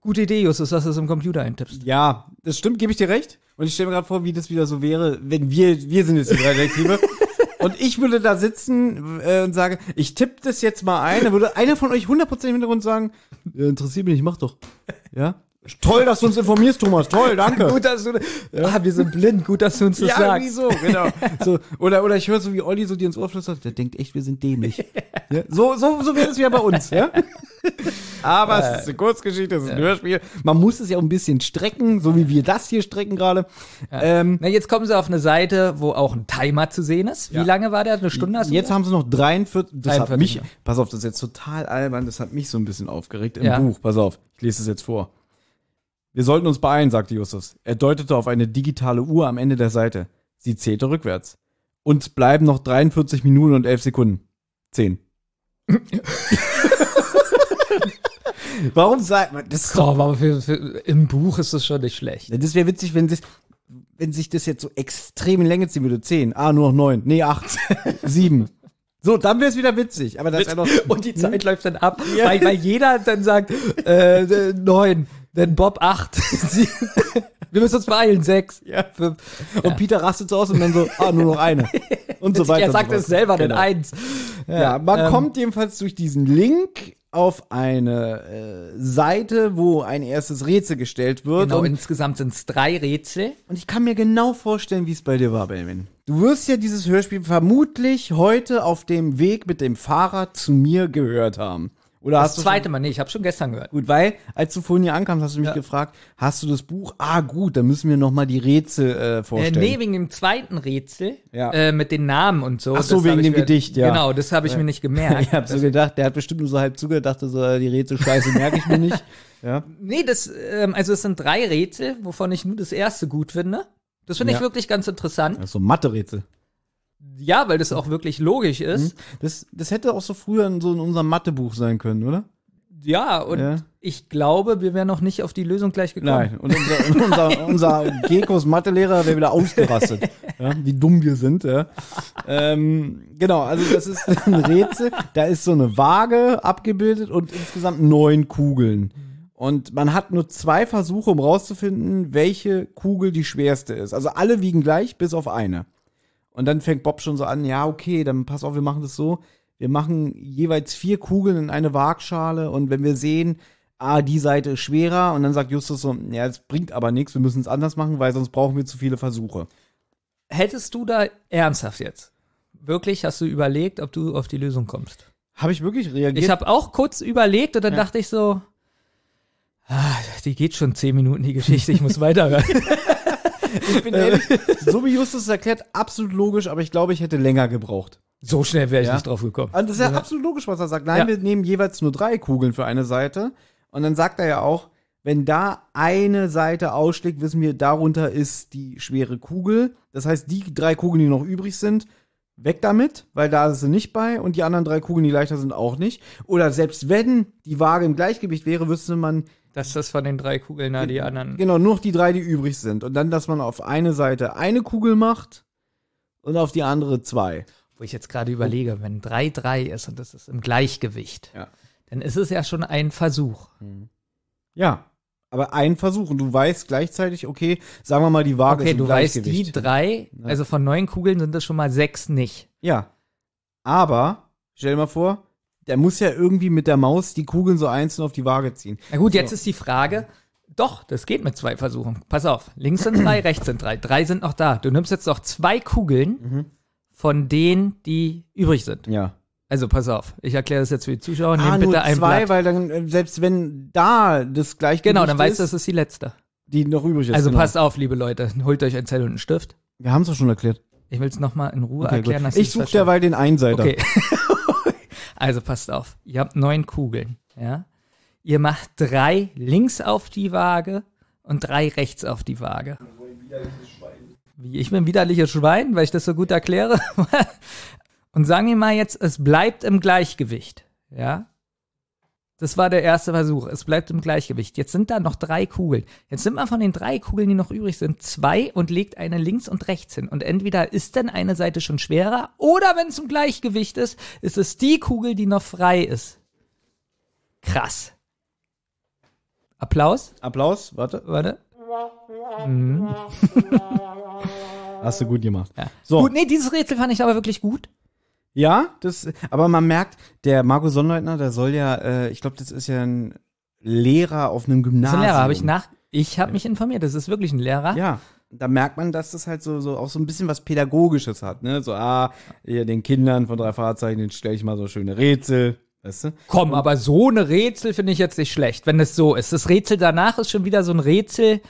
Gute Idee, Justus, dass du es im Computer eintippst. Ja, das stimmt, gebe ich dir recht. Und ich stelle mir gerade vor, wie das wieder so wäre, wenn wir, wir sind jetzt die drei Detektive. und ich würde da sitzen äh, und sagen, ich tippe das jetzt mal ein. Dann würde einer von euch 100% im Hintergrund sagen, ja, interessiert mich nicht, mach doch. Ja? Toll, dass du uns informierst, Thomas. Toll, danke. Gut, dass du, ah, wir sind blind, gut, dass du uns das ja, sagst. irgendwie so, genau. So, oder, oder ich höre so, wie Olli so dir ins Ohr flüstert, der denkt echt, wir sind dämlich. Ja? So, so, so wäre es wieder bei uns, ja? Aber es ist eine Kurzgeschichte, es ist ein Hörspiel. Man muss es ja auch ein bisschen strecken, so wie wir das hier strecken gerade. Ähm, Na, jetzt kommen sie auf eine Seite, wo auch ein Timer zu sehen ist. Wie Ja. lange war der? Eine Stunde? hast jetzt haben sie noch 43, das hat 43, mich, ja. pass auf, das ist jetzt total albern, das hat mich so ein bisschen aufgeregt im Ja. Buch. Pass auf, ich lese es jetzt vor. Wir sollten uns beeilen, sagte Justus. Er deutete auf eine digitale Uhr am Ende der Seite. Sie zählte rückwärts. Uns bleiben noch 43 Minuten und 11 Sekunden. 10. Warum sagt man das? Ist doch, aber für, für, im Buch ist das schon nicht schlecht. Das wäre witzig, wenn sich, wenn sich das jetzt so extrem in Länge ziehen würde. 10, ah, nur noch neun. nee, 8, 7. So, dann wäre es wieder witzig. Aber das Witz. noch, und die Zeit hm? läuft dann ab, ja. weil, weil jeder dann sagt, äh, äh neun. Denn Bob 8. Wir müssen uns beeilen, 6. Ja. 5. Und ja. Peter rastet so aus und dann so, ah, nur noch eine. Und so weiter. Er sagt es selber, genau. denn eins. Ja, ja man ähm, kommt jedenfalls durch diesen Link auf eine äh, Seite, wo ein erstes Rätsel gestellt wird. Genau, und insgesamt sind es drei Rätsel. Und ich kann mir genau vorstellen, wie es bei dir war, Benjamin. Du wirst ja dieses Hörspiel vermutlich heute auf dem Weg mit dem Fahrrad zu mir gehört haben. Oder Das hast du zweite Mal, nee, ich habe schon gestern gehört. Gut, weil, als du vorhin hier ankamst, hast du mich Ja. gefragt, hast du das Buch? Ah, gut, dann müssen wir noch mal die Rätsel äh, Äh, vorstellen. nee, wegen dem zweiten Rätsel Ja. äh, mit den Namen und so. Ach so, Das wegen dem mir- Gedicht, ja. Genau, das habe ich mir nicht gemerkt. ich hab so gedacht, der hat bestimmt nur so halb zugehört, dachte so, äh, die Rätsel scheiße merke ich mir nicht. Ja. Nee, das, ähm, also es sind drei Rätsel, wovon ich nur das erste gut finde. Das finde ich Ja. wirklich ganz interessant. So Mathe-Rätsel. Ja, weil das auch wirklich logisch ist. Das, das hätte auch so früher in so in unserem Mathebuch sein können, oder? Ja, und Ja. ich glaube, wir wären noch nicht auf die Lösung gleich gekommen. Nein. Und unser, unser, unser Gekos Mathelehrer wäre wieder ausgerastet. ja, wie dumm wir sind, ja. Ähm, genau, also das ist ein Rätsel. Da ist so eine Waage abgebildet und insgesamt neun Kugeln. Und man hat nur zwei Versuche, um rauszufinden, welche Kugel die schwerste ist. Also alle wiegen gleich, bis auf eine. Und dann fängt Bob schon so an, ja, okay, dann pass auf, wir machen das so. Wir machen jeweils vier Kugeln in eine Waagschale und wenn wir sehen, ah, die Seite ist schwerer und dann sagt Justus so, ja, es bringt aber nichts, wir müssen es anders machen, weil sonst brauchen wir zu viele Versuche. Hättest du da ernsthaft jetzt? Wirklich hast du überlegt, ob du auf die Lösung kommst? Habe ich wirklich reagiert? Ich habe auch kurz überlegt und dann dachte ich so, ah, die geht schon zehn Minuten, die Geschichte, ich muss weiterhören. ich bin ehrlich, so wie Justus es erklärt, absolut logisch, aber ich glaube, ich hätte länger gebraucht. so schnell wäre ich Ja. nicht drauf gekommen. Und das ist ja, absolut logisch, was er sagt. Nein, Ja. wir nehmen jeweils nur drei Kugeln für eine Seite. Und dann sagt er ja auch, wenn da eine Seite ausschlägt, wissen wir, darunter ist die schwere Kugel. Das heißt, die drei Kugeln, die noch übrig sind, weg damit, weil da ist sie nicht bei. Und die anderen drei Kugeln, die leichter sind, auch nicht. Oder selbst wenn die Waage im Gleichgewicht wäre, wüsste man, Dass das von den drei Kugeln da die anderen. genau, nur noch die drei, die übrig sind. Und dann, dass man auf eine Seite eine Kugel macht und auf die andere zwei. Wo ich jetzt gerade überlege, wenn 3-3 ist und das ist im Gleichgewicht, Ja. dann ist es ja schon ein Versuch. Ja. Aber ein Versuch und du weißt gleichzeitig, okay, sagen wir mal, die Waage Okay, ist im du weißt, die Gleichgewicht. drei, also von neun Kugeln sind das schon mal sechs nicht. Ja. Aber, stell dir mal vor, der muss ja irgendwie mit der Maus die Kugeln so einzeln auf die Waage ziehen. Na gut, jetzt ist die Frage, doch, das geht mit zwei Versuchen. Pass auf, links sind drei, rechts sind drei. Drei sind noch da. Du nimmst jetzt noch zwei Kugeln von denen, die übrig sind. Ja. Also pass auf, ich erkläre das jetzt für die Zuschauer. Ah, bitte nur ein zwei, Blatt. weil dann, äh, selbst wenn da das Gleichgewicht Genau, dann weißt du, das ist die letzte. die noch übrig ist. Also genau. passt auf, liebe Leute, holt euch einen Zettel und einen Stift. Wir haben es doch schon erklärt. Ich will es nochmal in Ruhe Okay, erklären. dass Ich suche derweil den Einseiter. Okay. also passt auf. Ihr habt neun Kugeln, ja. Ihr macht drei links auf die Waage und drei rechts auf die Waage. Wie, ich bin ein widerliches Schwein, weil ich das so gut erkläre. und sagen wir mal jetzt, es bleibt im Gleichgewicht, ja. Das war der erste Versuch. Es bleibt im Gleichgewicht. Jetzt sind da noch drei Kugeln. Jetzt nimmt man von den drei Kugeln, die noch übrig sind, zwei und legt eine links und rechts hin. Und entweder ist dann eine Seite schon schwerer oder wenn es im Gleichgewicht ist, ist es die Kugel, die noch frei ist. Krass. Applaus. Applaus, warte. Warte. Hast du gut gemacht. Ja. So. Gut, nee, dieses Rätsel fand ich aber wirklich gut. Ja, das, aber man merkt, der Marco Sonnleitner, der soll ja, äh, ich glaube, das ist ja ein Lehrer auf einem Das ist Gymnasium. ein Lehrer, habe ich nach. Ich habe mich informiert, das ist wirklich ein Lehrer. Ja, da merkt man, dass das halt so, so auch so ein bisschen was Pädagogisches hat, ne? So, ah, hier den Kindern von drei Fahrzeichen, den stelle ich mal so schöne Rätsel, weißt du? Komm, aber so eine Rätsel finde ich jetzt nicht schlecht, wenn es so ist. Das Rätsel danach ist schon wieder so ein Rätsel.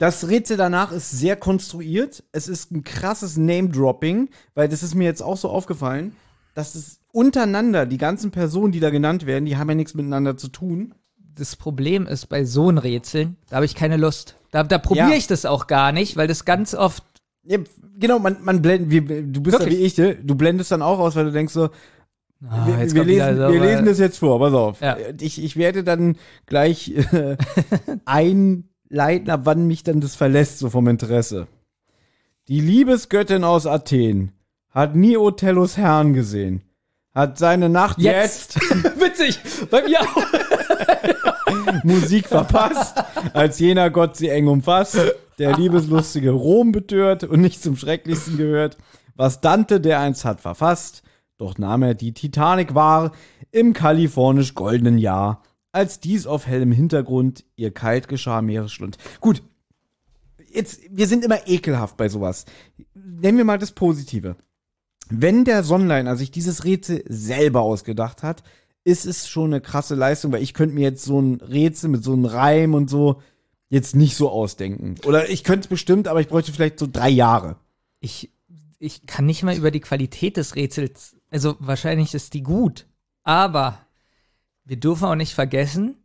Das Rätsel danach ist sehr konstruiert. Es ist ein krasses Name-Dropping, weil das ist mir jetzt auch so aufgefallen, dass es untereinander, die ganzen Personen, die da genannt werden, die haben ja nichts miteinander zu tun. Das Problem ist bei so einen Rätseln, da habe ich keine Lust. Da, da probiere Ja. ich das auch gar nicht, weil das ganz oft. Ja, genau, man, man blendet, wie, du bist Wirklich? ja wie ich, ne? du blendest dann auch aus, weil du denkst so, Ah, wir, wir, lesen, so, wir lesen das jetzt vor, pass auf. Ja. Ich, ich werde dann gleich äh, einleiten, ab wann mich dann das verlässt, so vom Interesse. Die Liebesgöttin aus Athen hat nie Othellos Herrn gesehen. Hat seine Nacht jetzt, Jetzt. Witzig. Bei mir auch. Musik verpasst, als jener Gott sie eng umfasst, der liebeslustige Rom betört und nicht zum Schrecklichsten gehört, was Dante der einst hat verfasst, doch nahm er die Titanic wahr im kalifornisch goldenen Jahr, als dies auf hellem Hintergrund ihr kalt geschah Meeresschlund. Gut, jetzt, wir sind immer ekelhaft bei sowas. Nennen wir mal das Positive. Wenn der Sonnleiner sich dieses Rätsel selber ausgedacht hat, ist es schon eine krasse Leistung, weil ich könnte mir jetzt so ein Rätsel mit so einem Reim und so jetzt nicht so ausdenken. Oder ich könnte es bestimmt, aber ich bräuchte vielleicht so drei Jahre. Ich, ich kann nicht mal über die Qualität des Rätsels, also wahrscheinlich ist die gut, aber wir dürfen auch nicht vergessen,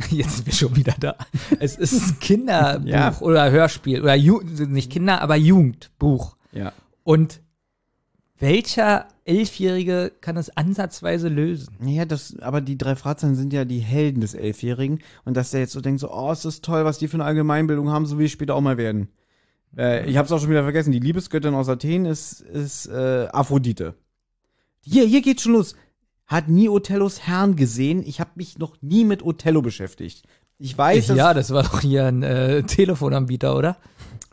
jetzt sind wir schon wieder da. Es ist ein Kinderbuch Ja. oder Hörspiel oder Ju nicht Kinder, aber Jugendbuch. Ja. Und welcher Elfjährige kann es ansatzweise lösen? Ja, das, aber die drei Fragezeichen sind ja die Helden des Elfjährigen. Und dass der jetzt so denkt, so, oh, es ist toll, was die für eine Allgemeinbildung haben, so will ich später auch mal werden. Äh, ich hab's auch schon wieder vergessen, die Liebesgöttin aus Athen ist, ist äh, Aphrodite. Hier, hier geht's schon los. Hat nie Othellos Herrn gesehen. Ich habe mich noch nie mit Othello beschäftigt. Ich weiß, Ja, das war doch hier ein äh, Telefonanbieter, oder?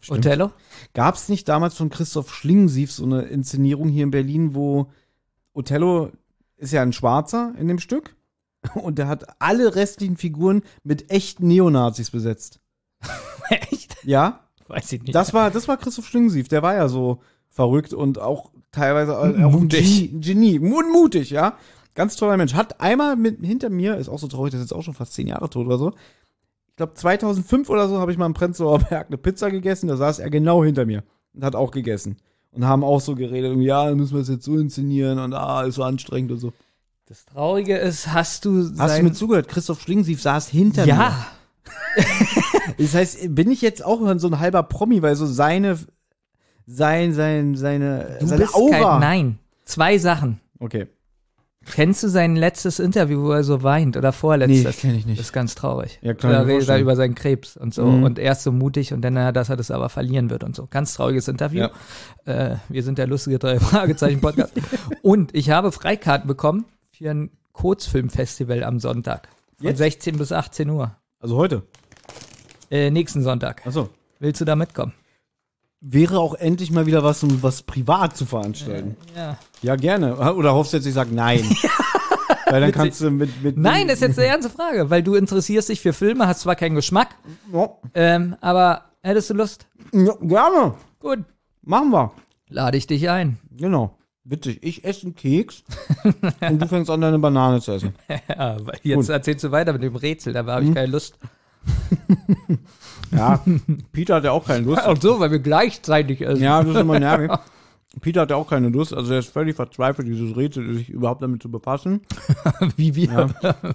Othello? Gab es nicht damals von Christoph Schlingensief so eine Inszenierung hier in Berlin, wo Othello ist ja ein Schwarzer in dem Stück und der hat alle restlichen Figuren mit echten Neonazis besetzt. Echt? Ja, Weiß ich nicht. das war das war Christoph Schlingensief, der war ja so verrückt und auch teilweise Mutig. Genie, Genie, mutig, ja. Ganz toller Mensch. Hat einmal mit hinter mir, ist auch so traurig, der ist jetzt auch schon fast zehn Jahre tot oder so. Ich glaube 2005 oder so habe ich mal im Prenzlauer Berg eine Pizza gegessen, da saß er genau hinter mir und hat auch gegessen. Und haben auch so geredet, irgendwie, ja, dann müssen wir es jetzt so inszenieren und ah, ist so anstrengend und so. das Traurige ist, hast du Hast du mir zugehört? Christoph Schlingensief saß hinter mir. Ja, Das heißt, bin ich jetzt auch so ein halber Promi, weil so seine, sein, sein, seine, du seine bist Aura. kein, nein. Zwei Sachen. Okay. Kennst du sein letztes Interview, wo er so weint oder vorletztes? Nee, kenn ich nicht. Das ist ganz traurig. Ja, klar, Da redet er über seinen Krebs und so. Mhm. Und er ist so mutig und dann, dass er das aber verlieren wird und so. Ganz trauriges Interview. Äh, wir sind der lustige drei Fragezeichen Podcast. und ich habe Freikarten bekommen für ein Kurzfilmfestival am Sonntag. Von Jetzt? 16 bis 18 Uhr. Also heute. Äh, nächsten Sonntag. Achso. Willst du da mitkommen? Wäre auch endlich mal wieder was, um was privat zu veranstalten. Ja. Ja, gerne. Oder hoffst du jetzt, ich sag nein? Weil dann kannst du mit, mit Nein, das ist jetzt eine ernste Frage, weil du interessierst dich für Filme, hast zwar keinen Geschmack, Ja, ähm, aber hättest du Lust? ja, gerne. Gut, Machen wir. lade ich dich ein. Genau. Witzig. Ich esse einen Keks und du fängst an, deine Banane zu essen. Ja, jetzt erzählst du weiter mit dem Rätsel, da habe ich keine Lust. Ja, Peter hat ja auch keine Lust. Ach so, weil wir gleichzeitig essen. Ja, das ist immer nervig. Peter hat ja auch keine Lust, also er ist völlig verzweifelt, dieses Rätsel sich überhaupt damit zu befassen. Wie wir.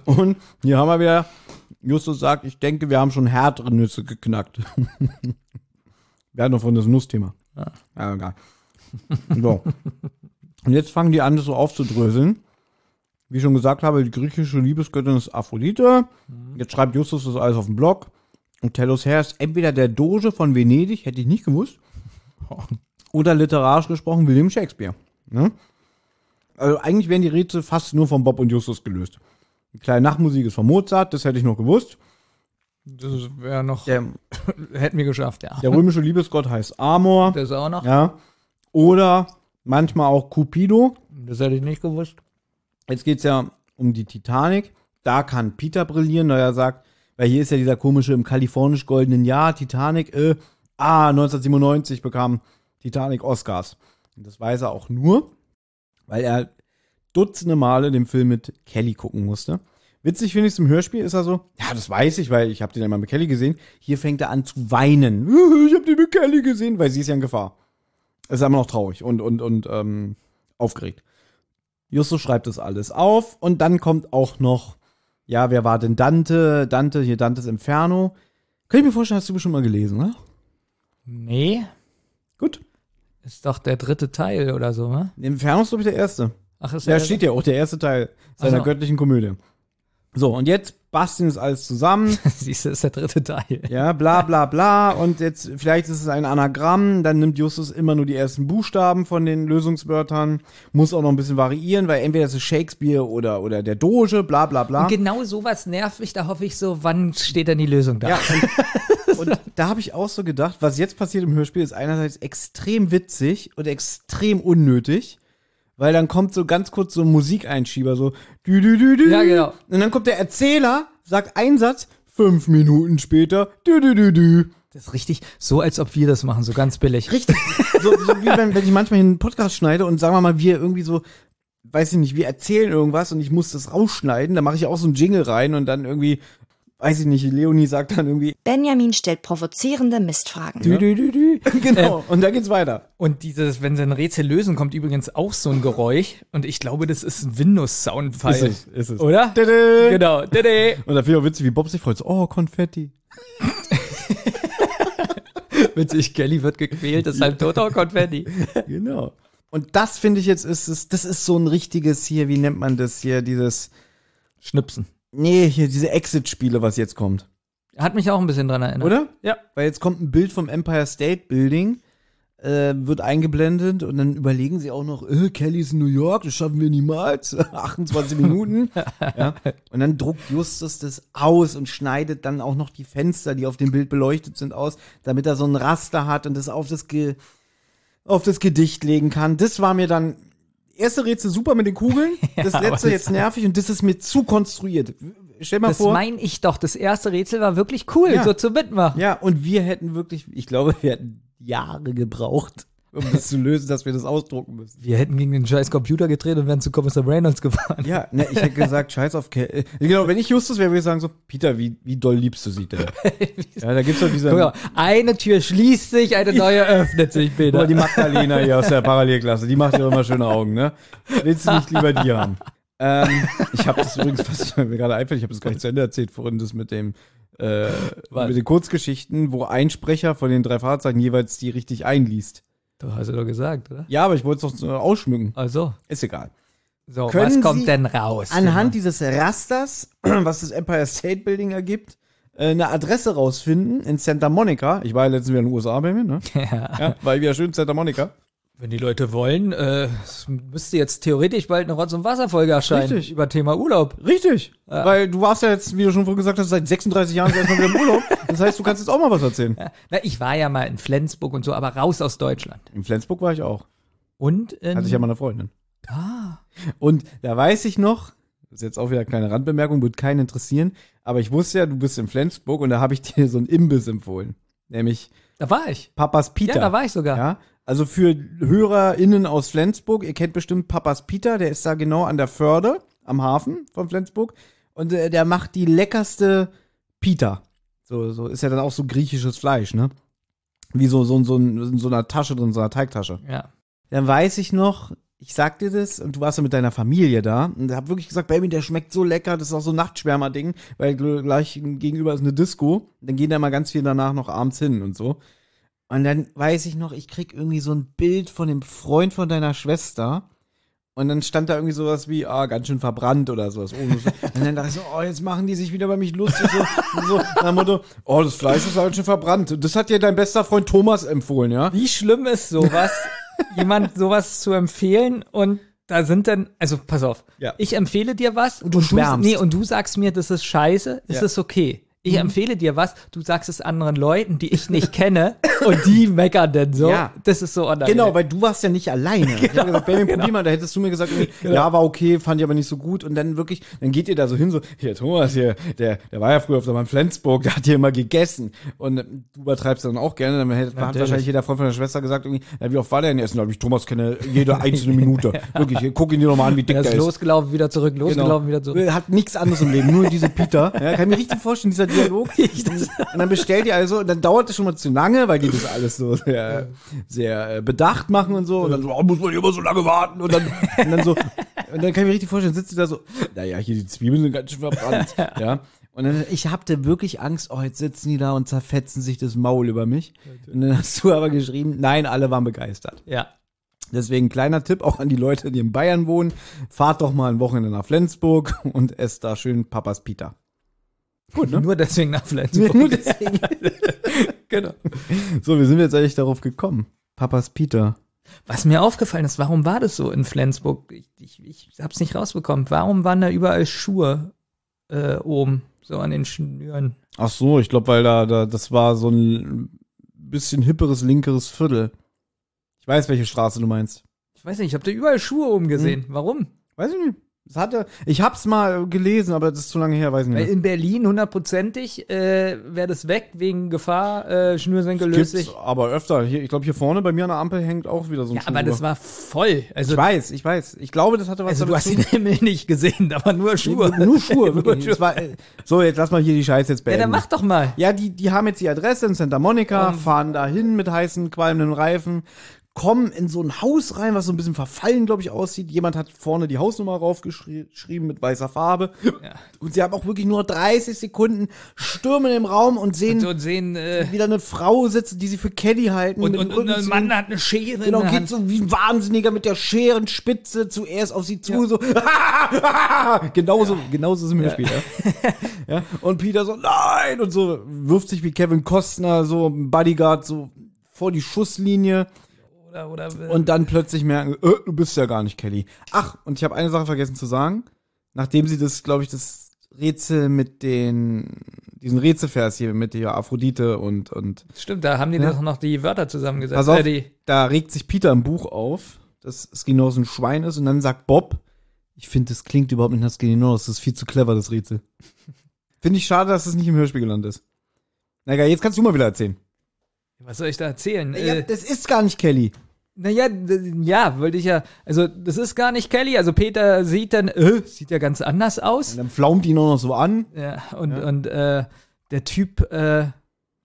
Und hier haben wir wieder, Justus sagt, ich denke, wir haben schon härtere Nüsse geknackt. wir hatten noch von das Nussthema. Ja, egal. So. Und jetzt fangen die an, das so aufzudröseln. Wie ich schon gesagt habe, die griechische Liebesgöttin ist Aphrodite. Jetzt schreibt Justus das alles auf dem Blog. Und Tellos Herr ist entweder der Doge von Venedig, hätte ich nicht gewusst, oder literarisch gesprochen William Shakespeare. Ne? Also eigentlich wären die Rätsel fast nur von Bob und Justus gelöst. Die kleine Nachtmusik ist von Mozart, das hätte ich noch gewusst. Das wäre noch, Der, hätten wir geschafft, ja. der römische Liebesgott heißt Amor. Das auch noch. Ja. Oder manchmal auch Cupido. Das hätte ich nicht gewusst. Jetzt geht's ja um die Titanic. Da kann Peter brillieren, da er sagt, weil hier ist ja dieser komische im kalifornisch goldenen Jahr, Titanic, äh, ah, 1997 bekam Titanic Oscars. Und das weiß er auch nur, weil er dutzende Male den Film mit Kelly gucken musste. Witzig finde ich es im Hörspiel, ist er so, ja, das weiß ich, weil ich habe den einmal mit Kelly gesehen. Hier fängt er an zu weinen. Ich habe den mit Kelly gesehen, weil sie ist ja in Gefahr. Ist immer noch traurig und, und, und ähm, aufgeregt. Justus schreibt das alles auf und dann kommt auch noch, ja, wer war denn Dante? Dante, hier Dantes Inferno. Kann ich mir vorstellen, hast du bestimmt mal gelesen, ne? Nee, Gut. ist doch der dritte Teil oder so, ne? Inferno ist, glaube ich, der erste. Ach, ist Da der steht ja auch der erste Teil seiner Ach so. göttlichen Komödie. So, und jetzt basteln es alles zusammen. Siehst du, ist der dritte Teil. Ja, bla bla bla. Und jetzt, vielleicht ist es ein Anagramm, dann nimmt Justus immer nur die ersten Buchstaben von den Lösungswörtern, muss auch noch ein bisschen variieren, weil entweder ist es Shakespeare oder, oder der Doge, bla bla bla. Und genau sowas nervt mich, da hoffe ich so, wann steht denn die Lösung da? Ja, und, und da habe ich auch so gedacht, was jetzt passiert im Hörspiel, ist einerseits extrem witzig und extrem unnötig, weil dann kommt so ganz kurz so ein Musikeinschieber, so dü dü dü dü. Ja, genau. Und dann kommt der Erzähler, sagt einen Satz, fünf Minuten später, dü dü dü dü. Das ist richtig, so als ob wir das machen, so ganz billig. Richtig. so, so wie wenn, wenn ich manchmal einen Podcast schneide und sagen wir mal, wir irgendwie so weiß ich nicht, wir erzählen irgendwas und ich muss das rausschneiden, da mache ich auch so einen Jingle rein und dann irgendwie, weiß ich nicht, Leonie sagt dann irgendwie, Benjamin stellt provozierende Mistfragen. Dü, dü, dü, dü. genau, und dann geht's weiter. Und dieses, wenn sie ein Rätsel lösen, kommt übrigens auch so ein Geräusch. Und ich glaube, das ist ein Windows-Soundfile. Ist es, ist es. Oder? Tada! Genau. Dede. Und da finde ich auch witzig, wie Bob sich freut, so, oh, Konfetti. Witzig, Kelly wird gequält, deshalb toter Konfetti. Genau. Und das finde ich jetzt, ist, ist, das ist so ein richtiges hier, wie nennt man das hier, dieses, Schnipsen. Nee, hier, diese Exit-Spiele, was jetzt kommt. Hat mich auch ein bisschen dran erinnert. Oder? Ja. Weil jetzt kommt ein Bild vom Empire State Building, äh, wird eingeblendet und dann überlegen sie auch noch, äh, Kelly ist in New York, das schaffen wir niemals. 28 Minuten. ja. Und dann druckt Justus das aus und schneidet dann auch noch die Fenster, die auf dem Bild beleuchtet sind, aus, damit er so ein Raster hat und das auf das, Ge auf das Gedicht legen kann. Das war mir dann erste Rätsel super mit den Kugeln, das aber letzte das- jetzt nervig und das ist mir zu konstruiert. Stell mal Das vor. meine ich doch. Das erste Rätsel war wirklich cool, Ja. so zu mitmachen. Ja, und wir hätten wirklich, ich glaube, wir hätten Jahre gebraucht, um das zu lösen, dass wir das ausdrucken müssen. Wir hätten gegen den scheiß Computer gedreht und wären zu Kommissar Reynolds gefahren. Ja, ne, ich hätte gesagt, scheiß auf Ke äh, Genau, wenn ich Justus wäre, würde ich sagen so, Peter, wie, wie doll liebst du sie denn? ja, da gibt's doch diese, Guck mal, eine Tür schließt sich, eine neue öffnet sich, Peter. die Magdalena hier aus der Parallelklasse, die macht ja immer schöne Augen, ne? Willst du nicht lieber die haben? ähm, ich habe das übrigens, was mir gerade einfällt, ich habe das gar nicht zu Ende erzählt vorhin, das mit dem, äh, mit den Kurzgeschichten, wo ein Sprecher von den drei Fahrzeugen jeweils die richtig einliest. Du hast ja doch gesagt, oder? Ja, aber ich wollte es doch so ausschmücken. Also, Ist egal. so, Können was kommt Sie denn raus? Anhand dieses Rasters, was das Empire State Building ergibt, äh, eine Adresse rausfinden in Santa Monica. Ich war ja letztens wieder in den USA bei mir, ne? ja. Ja, war ich wieder schön in Santa Monica. Wenn die Leute wollen, äh, es müsste jetzt theoretisch bald eine Rotz- und Wasserfolge erscheinen. Richtig. Über Thema Urlaub. Richtig. Weil du warst ja jetzt, wie du schon vorhin gesagt hast, seit 36 Jahren erstmal wieder im Urlaub. Das heißt, du kannst jetzt auch mal was erzählen. Ja. Na, ich war ja mal in Flensburg und so, aber raus aus Deutschland. In Flensburg war ich auch. Und in, Hatte ich ja mal eine Freundin. ah, Und da weiß ich noch, das ist jetzt auch wieder eine kleine Randbemerkung, wird keinen interessieren, aber ich wusste ja, du bist in Flensburg und da habe ich dir so einen Imbiss empfohlen. Nämlich da war ich. Papas Peter. Ja, da war ich sogar. Ja, also für HörerInnen aus Flensburg, ihr kennt bestimmt Papas Peter, der ist da genau an der Förde, am Hafen von Flensburg. Und äh, der macht die leckerste Pita. So, so ist ja dann auch so griechisches Fleisch, ne? Wie so, so, so, in so einer Tasche drin, so einer Teigtasche. Ja. Dann weiß ich noch, ich sag dir das und du warst ja mit deiner Familie da und hab wirklich gesagt, Baby, der schmeckt so lecker, das ist auch so ein Nachtschwärmer-Ding, weil gl- gleich gegenüber ist eine Disco. Dann gehen da mal ganz viel danach noch abends hin und so. Und dann weiß ich noch, ich krieg irgendwie so ein Bild von dem Freund von deiner Schwester. Und dann stand da irgendwie sowas wie, ah, ganz schön verbrannt oder sowas. Oh. Und dann dachte ich so, oh, jetzt machen die sich wieder bei mich lustig. So, so nach dem Motto, oh, das Fleisch ist ganz schön verbrannt. Und das hat dir dein bester Freund Thomas empfohlen, ja? Wie schlimm ist sowas, jemand sowas zu empfehlen und da sind dann, also pass auf, Ja. ich empfehle dir was und du schwärmst. nee, und du sagst mir, das ist scheiße, ist Ja. Es okay. Ich empfehle dir was, du sagst es anderen Leuten, die ich nicht kenne und die meckern denn so. Ja. Das ist so unangenehm. Genau, weil du warst ja nicht alleine. ich hab gesagt, Benjamin, probier mal. Da hättest du mir gesagt, irgendwie, ja, war okay, fand ich aber nicht so gut. Und dann wirklich, dann geht ihr da so hin, so, hier, Thomas, hier, der, der war ja früher auf der Bahn Flensburg, der hat hier immer gegessen. Und ähm, du übertreibst dann auch gerne. Dann hätte, hat wahrscheinlich jeder Freund von der Schwester gesagt, irgendwie, ja, wie oft war der denn essen? Da ich Thomas kenne jede einzelne Minute. Wirklich, guck ihn dir nochmal an, wie dick er der ist ist. losgelaufen, wieder zurück, losgelaufen, wieder zurück. Hat nichts anderes im Leben, nur diese Peter. Ja, kann ich mir richtig vorstellen, dieser Dialog. Und dann bestellt ihr also, und dann dauert es schon mal zu lange, weil die das alles so sehr, sehr äh, bedacht machen und so. Und dann so, oh, muss man hier immer so lange warten. Und dann, und dann so, und dann kann ich mir richtig vorstellen, sitzt du da so, naja, hier die Zwiebeln sind ganz schön verbrannt. Ja. Und dann, ich hatte wirklich Angst, oh, jetzt sitzen die da und zerfetzen sich das Maul über mich. Und dann hast du aber geschrieben, nein, alle waren begeistert. Ja. Deswegen kleiner Tipp auch an die Leute, die in Bayern wohnen. Fahrt doch mal ein Wochenende nach Flensburg und esst da schön Papas Pita. Gut, ne? Nur deswegen nach Flensburg. Nur deswegen. genau. So, wie sind wir jetzt eigentlich darauf gekommen? Papas Pita. Was mir aufgefallen ist, warum war das so in Flensburg? Ich, ich, ich hab's nicht rausbekommen. Warum waren da überall Schuhe äh, oben, so an den Schnüren? Ach so, ich glaube, weil da, da, das war so ein bisschen hipperes, linkeres Viertel. Ich weiß, welche Straße du meinst. Ich weiß nicht, ich habe da überall Schuhe oben gesehen. Hm. Warum? Weiß ich nicht. Das hatte, ich hab's mal gelesen, aber das ist zu lange her, weiß ich nicht. Weil in Berlin hundertprozentig äh, wäre das weg wegen Gefahr, äh, Schnürsenkel löst sich. aber öfter. Hier, ich glaube, hier vorne bei mir an der Ampel hängt auch wieder so ein Ja, Schuh aber das war voll. Also, Ich weiß, ich weiß. Ich glaube, das hatte was also du damit hast zu den Himmel nicht gesehen, aber nur Schuhe. tun. Nur Schuhe, wirklich. Das war, äh, so, jetzt lass mal hier die Scheiße jetzt Ja, beenden. dann mach doch mal. Ja, die, die haben jetzt die Adresse in Santa Monica, fahren da hin mit heißen, qualmenden Reifen, kommen in so ein Haus rein, was so ein bisschen verfallen, glaube ich, aussieht. Jemand hat vorne die Hausnummer raufgeschrieben mit weißer Farbe. Und sie haben auch wirklich nur 30 Sekunden, stürmen im Raum und sehen So sehen, äh, wieder eine Frau sitzen, die sie für Kelly halten. und, und, und ein Mann hat eine Schere Genau, in der geht Hand. so wie ein Wahnsinniger mit der Scherenspitze zuerst auf sie zu, so. genauso, genauso ist im Hörspiel, ja. ja. Und Peter so, nein! Und so wirft sich wie Kevin Costner, so ein Bodyguard, so vor die Schusslinie Oder, äh, und dann plötzlich merken, äh, du bist ja gar nicht Kelly. Ach, und ich habe eine Sache vergessen zu sagen. Nachdem sie das, glaube ich, das Rätsel mit den, diesen Rätselvers hier mit der Aphrodite und, und stimmt, da haben die Ja. doch noch die Wörter zusammengesetzt. Pass auf, Äh, da regt sich Peter im Buch auf, dass Skinoz ein Schwein ist und dann sagt Bob, ich finde, das klingt überhaupt nicht nach Skinoz, das ist viel zu clever, das Rätsel. finde ich schade, dass das nicht im Hörspiel gelandet ist. Na egal, jetzt kannst du mal wieder erzählen. was soll ich da erzählen? Ja, Äh, das ist gar nicht Kelly. Naja, ja, wollte ich ja, also das ist gar nicht Kelly, also Peter sieht dann, äh, sieht ja ganz anders aus. Und dann flaumt ihn auch noch so an. Ja, und, und äh, der Typ äh,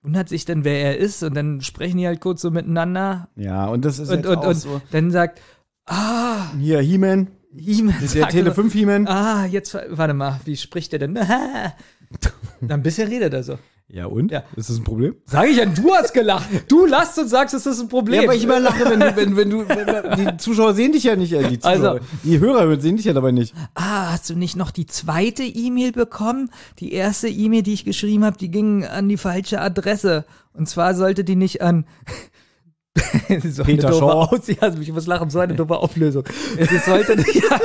wundert sich dann, wer er ist, und dann sprechen die halt kurz so miteinander Ja, und das ist und, jetzt und, auch und so. dann sagt, ah, Hier, He-Man, He-Man der Tele so, 5 He-Man. Ah, jetzt, warte mal, wie spricht der denn? dann ein bisschen redet er so. Ja, und? Ja. Ist das ein Problem? Sag ich ja, du hast gelacht. Du lachst und sagst, es ist ein Problem. Ja, aber ich immer lache, wenn du, wenn, wenn du, wenn, die Zuschauer sehen dich ja nicht, äh, die Zuschauer. Also- die Hörer sehen dich ja dabei nicht. ah, hast du nicht noch die zweite E-Mail bekommen? Die erste E-Mail, die ich geschrieben habe, die ging an die falsche Adresse. Und zwar sollte die nicht an so Peter Shaw. Aus ja, ich muss lachen, so eine doofe Auflösung. Nicht, ja,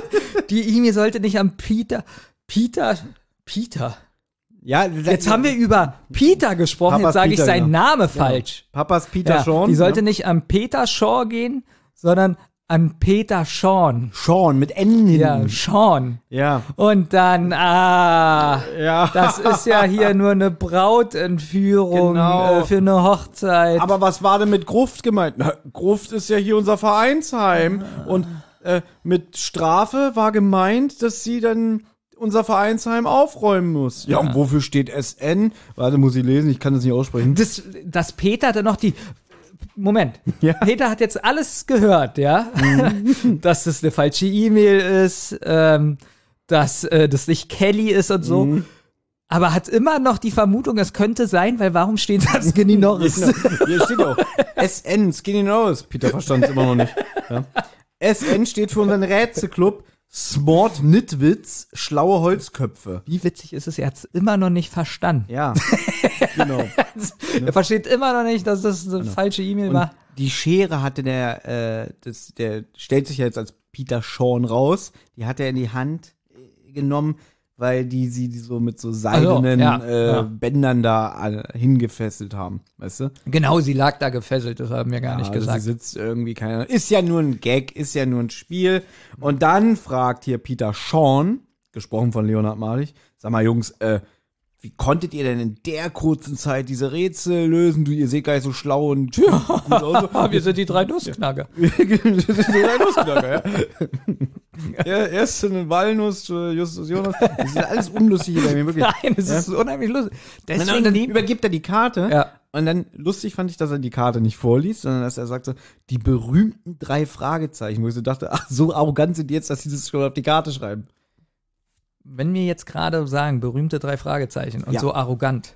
die E-Mail sollte nicht an Peter, Peter, Peter. Ja, Jetzt haben wir über Peter gesprochen, Papas jetzt sage ich seinen genau. Namen falsch. Papas Peter Ja, Sean. die sollte ja. nicht an Peter Shaw gehen, sondern an Peter Sean. Sean mit N hinten. Ja, Sean. Ja. Und dann, ah, Ja. das ist ja hier nur eine Brautentführung Genau. äh, für eine Hochzeit. Aber was war denn mit Gruft gemeint? Na, Gruft ist ja hier unser Vereinsheim. Und äh, mit Strafe war gemeint, dass sie dann unser Vereinsheim aufräumen muss. Ja, und wofür steht SN? Warte, muss ich lesen, ich kann das nicht aussprechen. das, dass Peter dann noch die. Moment. Ja. Peter hat jetzt alles gehört, ja? dass das eine falsche E-Mail ist, ähm, dass äh, das nicht Kelly ist und so. Aber hat immer noch die Vermutung, es könnte sein, weil warum steht da Skinny Norris? Hier steht auch SN, Skinny Nose. Peter verstand es immer noch nicht. Ja. SN steht für unseren Rätselclub Smart Nitwitz, schlaue Holzköpfe. Wie witzig ist es, er hat es immer noch nicht verstanden. Ja, genau. Er versteht immer noch nicht, dass das eine falsche E-Mail war. die Schere hatte der, äh, das, der stellt sich ja jetzt als Peter Sean raus. Die hat er in die Hand äh, genommen, weil die sie die so mit so seidenen ja, äh, ja. Bändern da äh, hingefesselt haben, weißt du? Genau, sie lag da gefesselt, das haben wir gar nicht also gesagt. Sie sitzt irgendwie keine. Ist ja nur ein Gag, ist ja nur ein Spiel. Und dann fragt hier Peter Sean, gesprochen von Leonhard Malich, sag mal Jungs, äh, wie konntet ihr denn in der kurzen Zeit diese Rätsel lösen? Du, ihr seht gar nicht so schlau und gut aus. Ah, wir sind die drei Nussknacker. ja. ja, erst eine Walnuss, äh, Justus Jonas. Das ist alles unlustig bei mir, wirklich. Nein, es ist unheimlich lustig. Und Deswegen dann lieb- übergibt er die Karte. Ja. Und dann lustig fand ich, dass er die Karte nicht vorliest, sondern dass er sagte, die berühmten drei Fragezeichen, wo ich so dachte, ach, so arrogant sind die jetzt, dass sie das schon auf die Karte schreiben. wenn wir jetzt gerade sagen, berühmte drei Fragezeichen und Ja. so arrogant.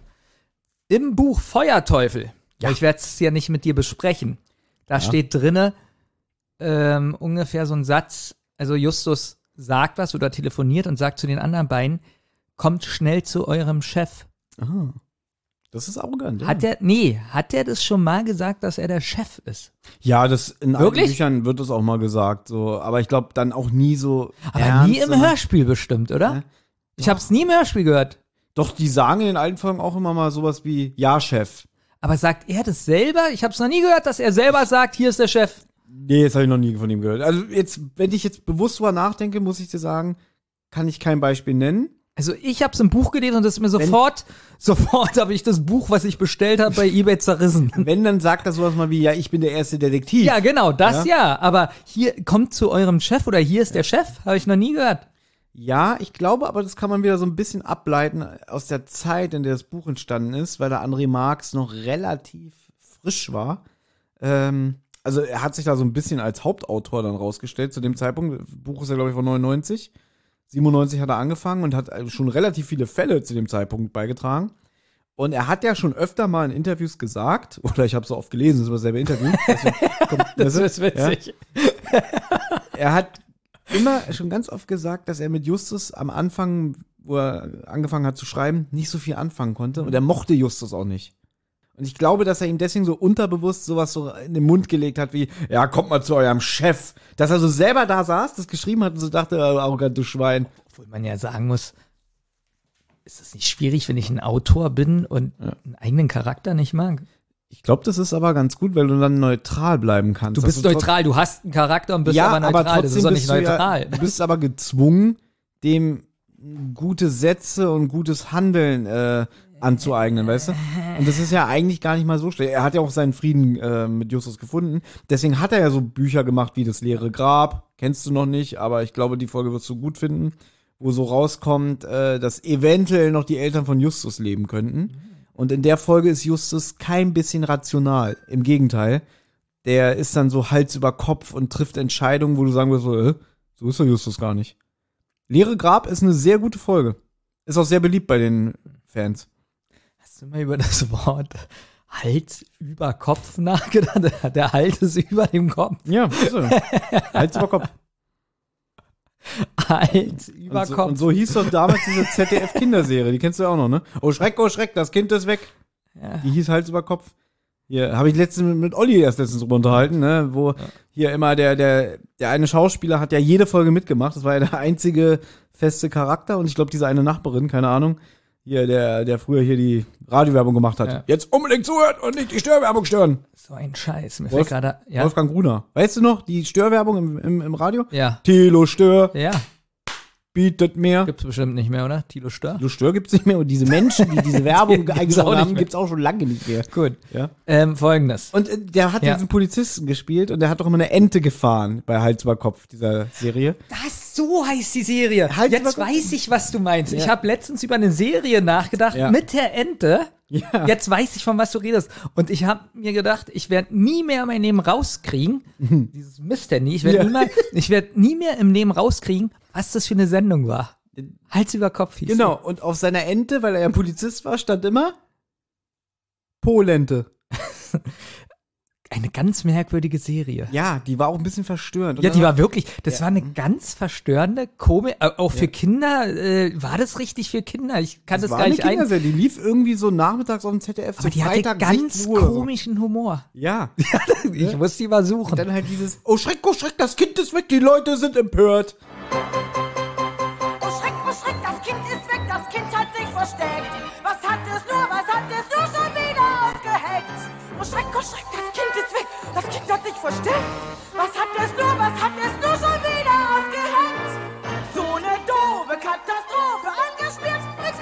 Im Buch Feuerteufel, ja. ich werde es ja nicht mit dir besprechen, da steht drinne ähm, ungefähr so ein Satz, also Justus sagt was oder telefoniert und sagt zu den anderen beiden, kommt schnell zu eurem Chef. Ah. Das ist arrogant. Hat der, nee, hat der das schon mal gesagt, dass er der Chef ist? ja, das in Wirklich? alten Büchern wird das auch mal gesagt, so, aber ich glaube dann auch nie so. Aber ernst, nie im Hörspiel bestimmt, oder? Ja. Ich habe es nie im Hörspiel gehört. Doch, die sagen in den alten Folgen auch immer mal sowas wie, ja, Chef. Aber sagt er das selber? Ich habe es noch nie gehört, dass er selber sagt, hier ist der Chef. Nee, das habe ich noch nie von ihm gehört. Also jetzt, wenn ich jetzt bewusst drüber nachdenke, muss ich dir sagen, kann ich kein Beispiel nennen. Also ich habe es im Buch gelesen und das ist mir sofort, sofort habe ich das Buch, was ich bestellt habe, bei eBay zerrissen. Wenn, dann sagt er sowas mal wie, ja, ich bin der erste Detektiv. Ja, genau, das ja. Aber hier kommt zu eurem Chef oder hier ist der Chef, habe ich noch nie gehört. Ja, ich glaube, aber das kann man wieder so ein bisschen ableiten aus der Zeit, in der das Buch entstanden ist, weil der André Marx noch relativ frisch war. Ähm, also er hat sich da so ein bisschen als Hauptautor dann rausgestellt zu dem Zeitpunkt. Das Buch ist ja, glaube ich, von 99. 97 hat er angefangen und hat also schon relativ viele Fälle zu dem Zeitpunkt beigetragen. Und er hat ja schon öfter mal in Interviews gesagt, oder ich habe so oft gelesen, das war dasselbe Interview. Kommt- Das du? ist witzig. er hat immer schon ganz oft gesagt, dass er mit Justus am Anfang, wo er angefangen hat zu schreiben, nicht so viel anfangen konnte. Und er mochte Justus auch nicht. Und ich glaube, dass er ihm deswegen so unterbewusst sowas so in den Mund gelegt hat wie, ja, kommt mal zu eurem Chef. Dass er so selber da saß, das geschrieben hat und so dachte, oh, arrogant, du Schwein. Obwohl man ja sagen muss, ist es nicht schwierig, wenn ich ein Autor bin und einen eigenen Charakter nicht mag? Ich glaube, das ist aber ganz gut, weil du dann neutral bleiben kannst. Du bist neutral, du hast einen Charakter und bist ja, aber neutral. aber das ist doch bist nicht du neutral. Ja, du bist aber gezwungen, dem gute Sätze und gutes Handeln äh, anzueignen, weißt du? Und das ist ja eigentlich gar nicht mal so schlecht. Er hat ja auch seinen Frieden äh, mit Justus gefunden. Deswegen hat er ja so Bücher gemacht wie Das leere Grab. Kennst du noch nicht, aber ich glaube, die Folge wirst du gut finden, wo so rauskommt, äh, dass eventuell noch die Eltern von Justus leben könnten. Und in der Folge ist Justus kein bisschen rational. Im Gegenteil. Der ist dann so Hals über Kopf und trifft Entscheidungen, wo du sagen wirst, so, äh, so ist der Justus gar nicht. Leere Grab ist eine sehr gute Folge. Ist auch sehr beliebt bei den Fans. Hast du mal über das Wort Hals über Kopf nachgedacht? Der Halt ist über dem Kopf. Ja, so. Hals über Kopf. Hals über Und so, Kopf. und so hieß doch damals diese ZDF-Kinderserie, die kennst du ja auch noch, ne? Oh Schreck, oh Schreck, das Kind ist weg. Ja. Die hieß Hals über Kopf. Hier habe ich letztens mit, mit Olli erst letztens drüber unterhalten, ne? Wo hier immer der, der, der eine Schauspieler hat ja jede Folge mitgemacht. Das war ja der einzige feste Charakter und ich glaube, diese eine Nachbarin, keine Ahnung, hier, der, der früher hier die Radiowerbung gemacht hat. Ja. Jetzt unbedingt zuhören und nicht die Störwerbung stören. So ein Scheiß. Mir Wolf- fällt gerade. Ja. Wolfgang Gruner. Weißt du noch, die Störwerbung im, im, im Radio? ja. Tilo Stör Ja. bietet mehr. Gibt's bestimmt nicht mehr, oder? Tilo Stör? Tilo Stör gibt's nicht mehr und diese Menschen, die diese Werbung eingesprochen nicht haben, mehr. gibt's auch schon lange nicht mehr. Gut. Ja. Ähm, Folgendes. Und äh, der hat Ja. diesen Polizisten gespielt und der hat doch immer eine Ente gefahren bei Hals über Kopf, dieser Serie. Das, so heißt die Serie. Halt Jetzt weiß ich, was du meinst. Ich Ja. habe letztens über eine Serie nachgedacht Ja. mit der Ente. Ja. Jetzt weiß ich, von was du redest. Und ich habe mir gedacht, ich werde nie mehr mein Leben rauskriegen, dieses Mist-Handy, ich werde Ja. nie, mehr- ich werd nie mehr im Leben rauskriegen, was das für eine Sendung war. Hals über Kopf hieß Genau, und auf seiner Ente, weil er ja Polizist war, stand immer Polente. Eine ganz merkwürdige Serie. Ja, die war auch ein bisschen verstörend. Ja, die war wirklich, das war eine ganz verstörende Komik, äh, auch für Kinder, äh, war das richtig für Kinder? Ich kann das, war gar nicht ein. Die lief irgendwie so nachmittags auf dem ZDF. Aber so die hatte Freitag, ganz 16 Uhr oder so. komischen Humor. Ja. Ich muss die mal suchen. Und dann halt dieses, oh Schreck, oh Schreck, das Kind ist weg, die Leute sind empört. Sich versteckt. Was hat es nur, was hat es nur schon wieder ausgeheckt? So eine doofe Katastrophe, angespielt, nichts.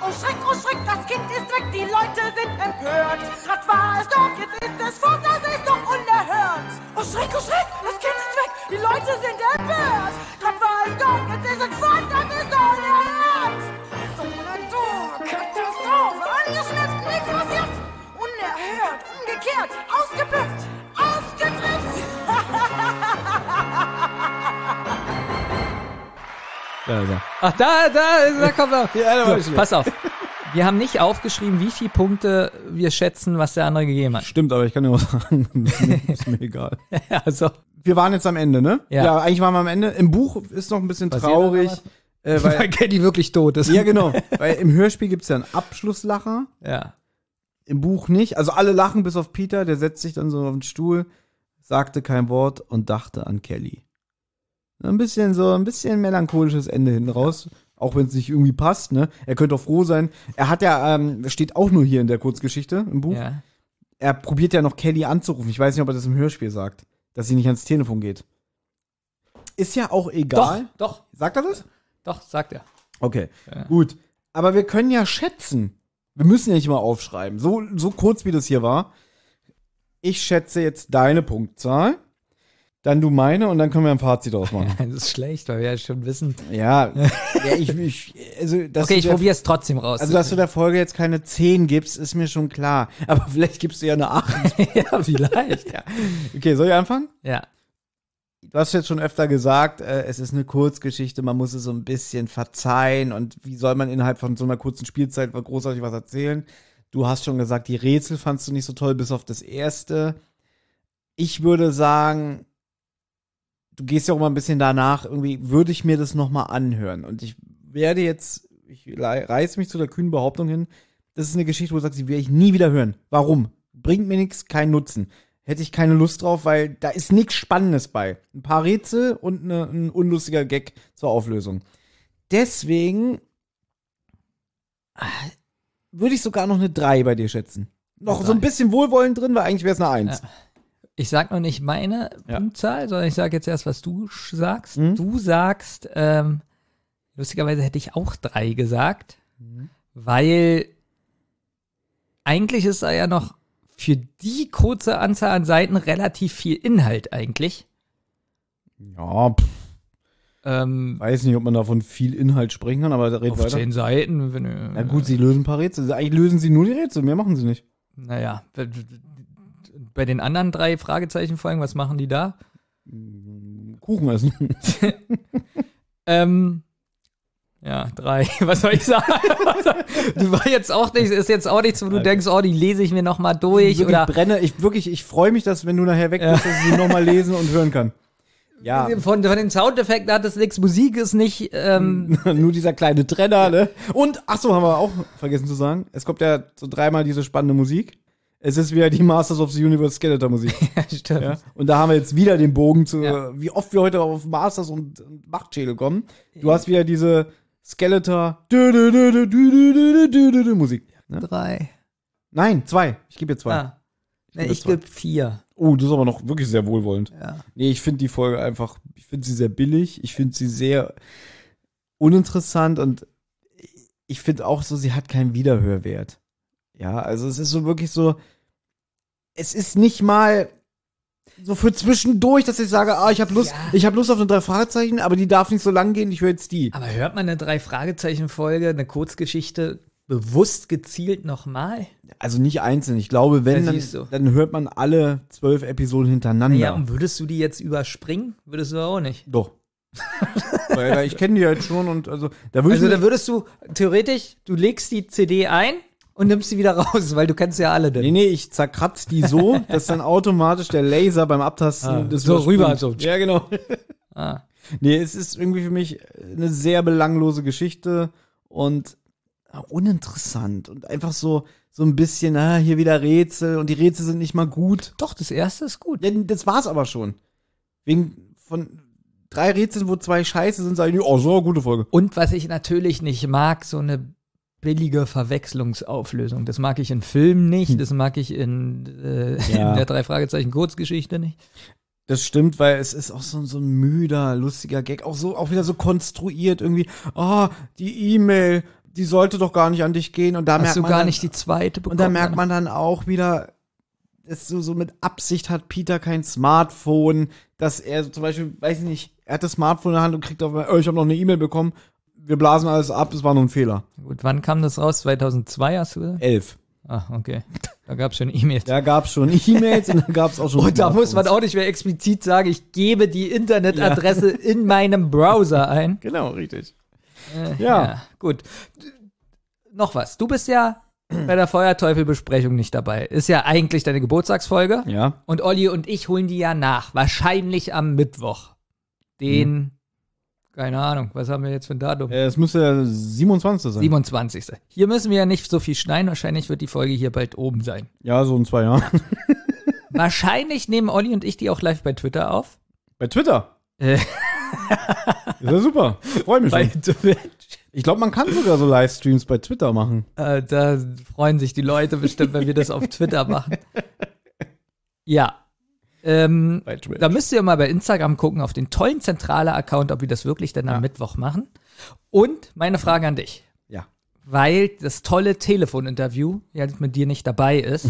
Oh Schreck, oh Schreck, das Kind ist weg, die Leute sind empört. Grad war es doch, jetzt ist es fort, das ist doch unerhört. Oh Schreck, oh Schreck, das Kind ist weg, die Leute sind empört. Grad war es doch, jetzt ist es fort, das ist doch unerhört. Umgekehrt, ausgebückt, ausgedrückt. Ja, ja. Ach, da, da, da kommt er. Ja, da so, pass auf. Wir haben nicht aufgeschrieben, wie viele Punkte wir schätzen, was der andere gegeben hat. Stimmt, aber ich kann dir auch sagen, ist mir, ist mir egal. Also, Wir waren jetzt am Ende, ne? Ja. eigentlich waren wir am Ende. Im Buch ist noch ein bisschen Passiert traurig. Äh, weil weil, Caddy wirklich tot ist. ja, genau. Weil im Hörspiel gibt's ja einen Abschlusslacher. Ja. Im Buch nicht. Also alle lachen bis auf Peter, der setzt sich dann so auf den Stuhl, sagte kein Wort und dachte an Kelly. Ein bisschen so, ein bisschen melancholisches Ende hinten raus. Auch wenn es nicht irgendwie passt, ne? Er könnte auch froh sein. Er hat ja, ähm, steht auch nur hier in der Kurzgeschichte im Buch. Ja. Er probiert ja noch Kelly anzurufen. Ich weiß nicht, ob er das im Hörspiel sagt, dass sie nicht ans Telefon geht. Ist ja auch egal. Doch, doch, Sagt er das? doch, sagt er. Okay, gut. Aber wir können ja schätzen. Wir müssen ja nicht mal aufschreiben. So, so kurz wie das hier war. Ich schätze jetzt deine Punktzahl, dann du meine und dann können wir ein Fazit draus machen. Das ist schlecht, weil wir ja schon wissen. ja, ja ich, ich, also, dass Okay, ich probiere es trotzdem raus. Also, dass du der Folge jetzt keine 10 gibst, ist mir schon klar. Aber vielleicht gibst du ja eine 8. ja, vielleicht. ja. Okay, soll ich anfangen? ja. Du hast jetzt schon öfter gesagt, äh, es ist eine Kurzgeschichte, man muss es so ein bisschen verzeihen und wie soll man innerhalb von so einer kurzen Spielzeit großartig was erzählen? Du hast schon gesagt, die Rätsel fandst du nicht so toll, bis auf das erste. Ich würde sagen, du gehst ja auch mal ein bisschen danach, irgendwie würde ich mir das nochmal anhören. Und ich werde jetzt, ich reiß mich zu der kühnen Behauptung hin, das ist eine Geschichte, wo du sagst, die werde ich nie wieder hören. Warum? Bringt mir nichts, keinen Nutzen. Hätte ich keine Lust drauf, weil da ist nichts Spannendes bei. Ein paar Rätsel und eine, ein unlustiger Gag zur Auflösung. Deswegen ah, würde ich sogar noch eine 3 bei dir schätzen. Noch so ein bisschen Wohlwollen drin, weil eigentlich wäre es eine 1. Ich sag noch nicht meine Ja. Punktzahl, sondern ich sage jetzt erst, was du sagst. Mhm. Du sagst, ähm, lustigerweise hätte ich auch drei gesagt, Mhm. weil eigentlich ist da ja noch für die kurze Anzahl an Seiten relativ viel Inhalt eigentlich. Ja, pff, Ähm, weiß nicht, ob man davon viel Inhalt sprechen kann, aber red auf weiter. zehn Seiten. Wenn, Na gut, sie lösen ein paar Rätsel. Eigentlich lösen sie nur die Rätsel, mehr machen sie nicht. Naja, bei den anderen drei Fragezeichenfolgen, was machen die da? Kuchen essen. Ähm, ja, drei. Was soll ich sagen? du war jetzt auch nicht, ist jetzt auch nichts, wo du denkst, oh, die lese ich mir noch mal durch wirklich oder brenne. Ich wirklich, ich freue mich, dass wenn du nachher weg bist, dass ich sie nochmal lesen und hören kann. Ja, von, von den Soundeffekten hat es nichts, Musik ist nicht, ähm, nur dieser kleine Trenner, ne? Und, ach so, haben wir auch vergessen zu sagen, es kommt ja so dreimal diese spannende Musik. Es ist wieder die Masters of the Universe Skeletor Musik. stimmt. Ja? Und da haben wir jetzt wieder den Bogen zu, Ja. wie oft wir heute auf Masters und, und Machtschädel kommen. Du hast wieder diese Skeletor. Musik. Ne? Drei. Nein, zwei. Ich gebe ihr zwei. Ah. Ich gebe, nee, ich vier. Oh, das ist aber noch wirklich sehr wohlwollend. Ja. Nee, ich finde die Folge einfach, ich finde sie sehr billig, ich finde sie sehr uninteressant und ich finde auch so, sie hat keinen Wiederhörwert. Ja, also es ist so wirklich so, es ist nicht mal so für zwischendurch, dass ich sage, ah, ich habe Lust, Ja. ich habe Lust auf eine drei Fragezeichen, aber die darf nicht so lang gehen, ich höre jetzt die. Aber hört man eine Drei-Fragezeichen-Folge, eine Kurzgeschichte, bewusst gezielt nochmal? Also nicht einzeln. Ich glaube, wenn, dann, dann hört man alle zwölf Episoden hintereinander. Ja, und würdest du die jetzt überspringen? Würdest du auch nicht. Doch. weil, ich kenne die jetzt schon und also da würde Also da würdest du theoretisch, du legst die CD ein und nimmst sie wieder raus, weil du kennst ja alle Nee, denn. nee, ich zerkratz die so, dass dann automatisch der Laser beim Abtasten Ah, das so überspringt. rüber, so. Ja, genau. Ah. Nee, es ist irgendwie für mich eine sehr belanglose Geschichte und ja, uninteressant und einfach so so ein bisschen, ah, hier wieder Rätsel und die Rätsel sind nicht mal gut. Doch, das erste ist gut. Ja, das war's aber schon. Wegen von drei Rätseln, wo zwei Scheiße sind, sage ich, oh, so eine gute Folge. Und was ich natürlich nicht mag, so eine billige Verwechslungsauflösung. Das mag ich in Filmen nicht, das mag ich in, äh, Ja. in der drei Fragezeichen Kurzgeschichte nicht. Das stimmt, weil es ist auch so, so ein müder, lustiger Gag, auch so, auch wieder so konstruiert irgendwie. Ah, die E-Mail, die sollte doch gar nicht an dich gehen und da merkt Hast du man gar dann, nicht die zweite bekommen? und da merkt man dann auch wieder, dass so, so mit Absicht hat Peter kein Smartphone, dass er so zum Beispiel, weiß ich nicht, er hat das Smartphone in der Hand und kriegt auf, oh, ich habe noch eine E-Mail bekommen, wir blasen alles ab, das war nur ein Fehler. Gut, wann kam das raus? 2002 hast du gesagt? Elf. Ah, okay. Da gab's schon E-Mails. Da gab's schon E-Mails und da gab's auch schon Und da muss man auch nicht mehr explizit sagen, ich gebe die Internetadresse in meinem Browser ein. Genau, richtig. Äh, Ja. Gut. D- Noch was. Du bist ja bei der Feuerteufel-Besprechung nicht dabei. Ist ja eigentlich deine Geburtstagsfolge. Ja. Und Olli und ich holen die ja nach. Wahrscheinlich am Mittwoch. Den, keine Ahnung, was haben wir jetzt für ein Datum? Äh, Es müsste der 27. sein. 27. Hier müssen wir ja nicht so viel schneiden. Wahrscheinlich wird die Folge hier bald oben sein. Ja, so in zwei Jahren. Wahrscheinlich nehmen Olli und ich die auch live bei Twitter auf. Bei Twitter. Äh. Ist ja super. Freue mich Bei schon. Twitch. Ich glaube, man kann sogar so Livestreams bei Twitter machen. Äh, da freuen sich die Leute bestimmt, wenn wir das auf Twitter machen. Ja. Ähm, da müsst ihr mal bei Instagram gucken, auf den tollen Zentrale-Account, ob wir das wirklich dann am Mittwoch machen. Und meine Frage an dich, Ja. weil das tolle Telefoninterview jetzt mit dir nicht dabei ist.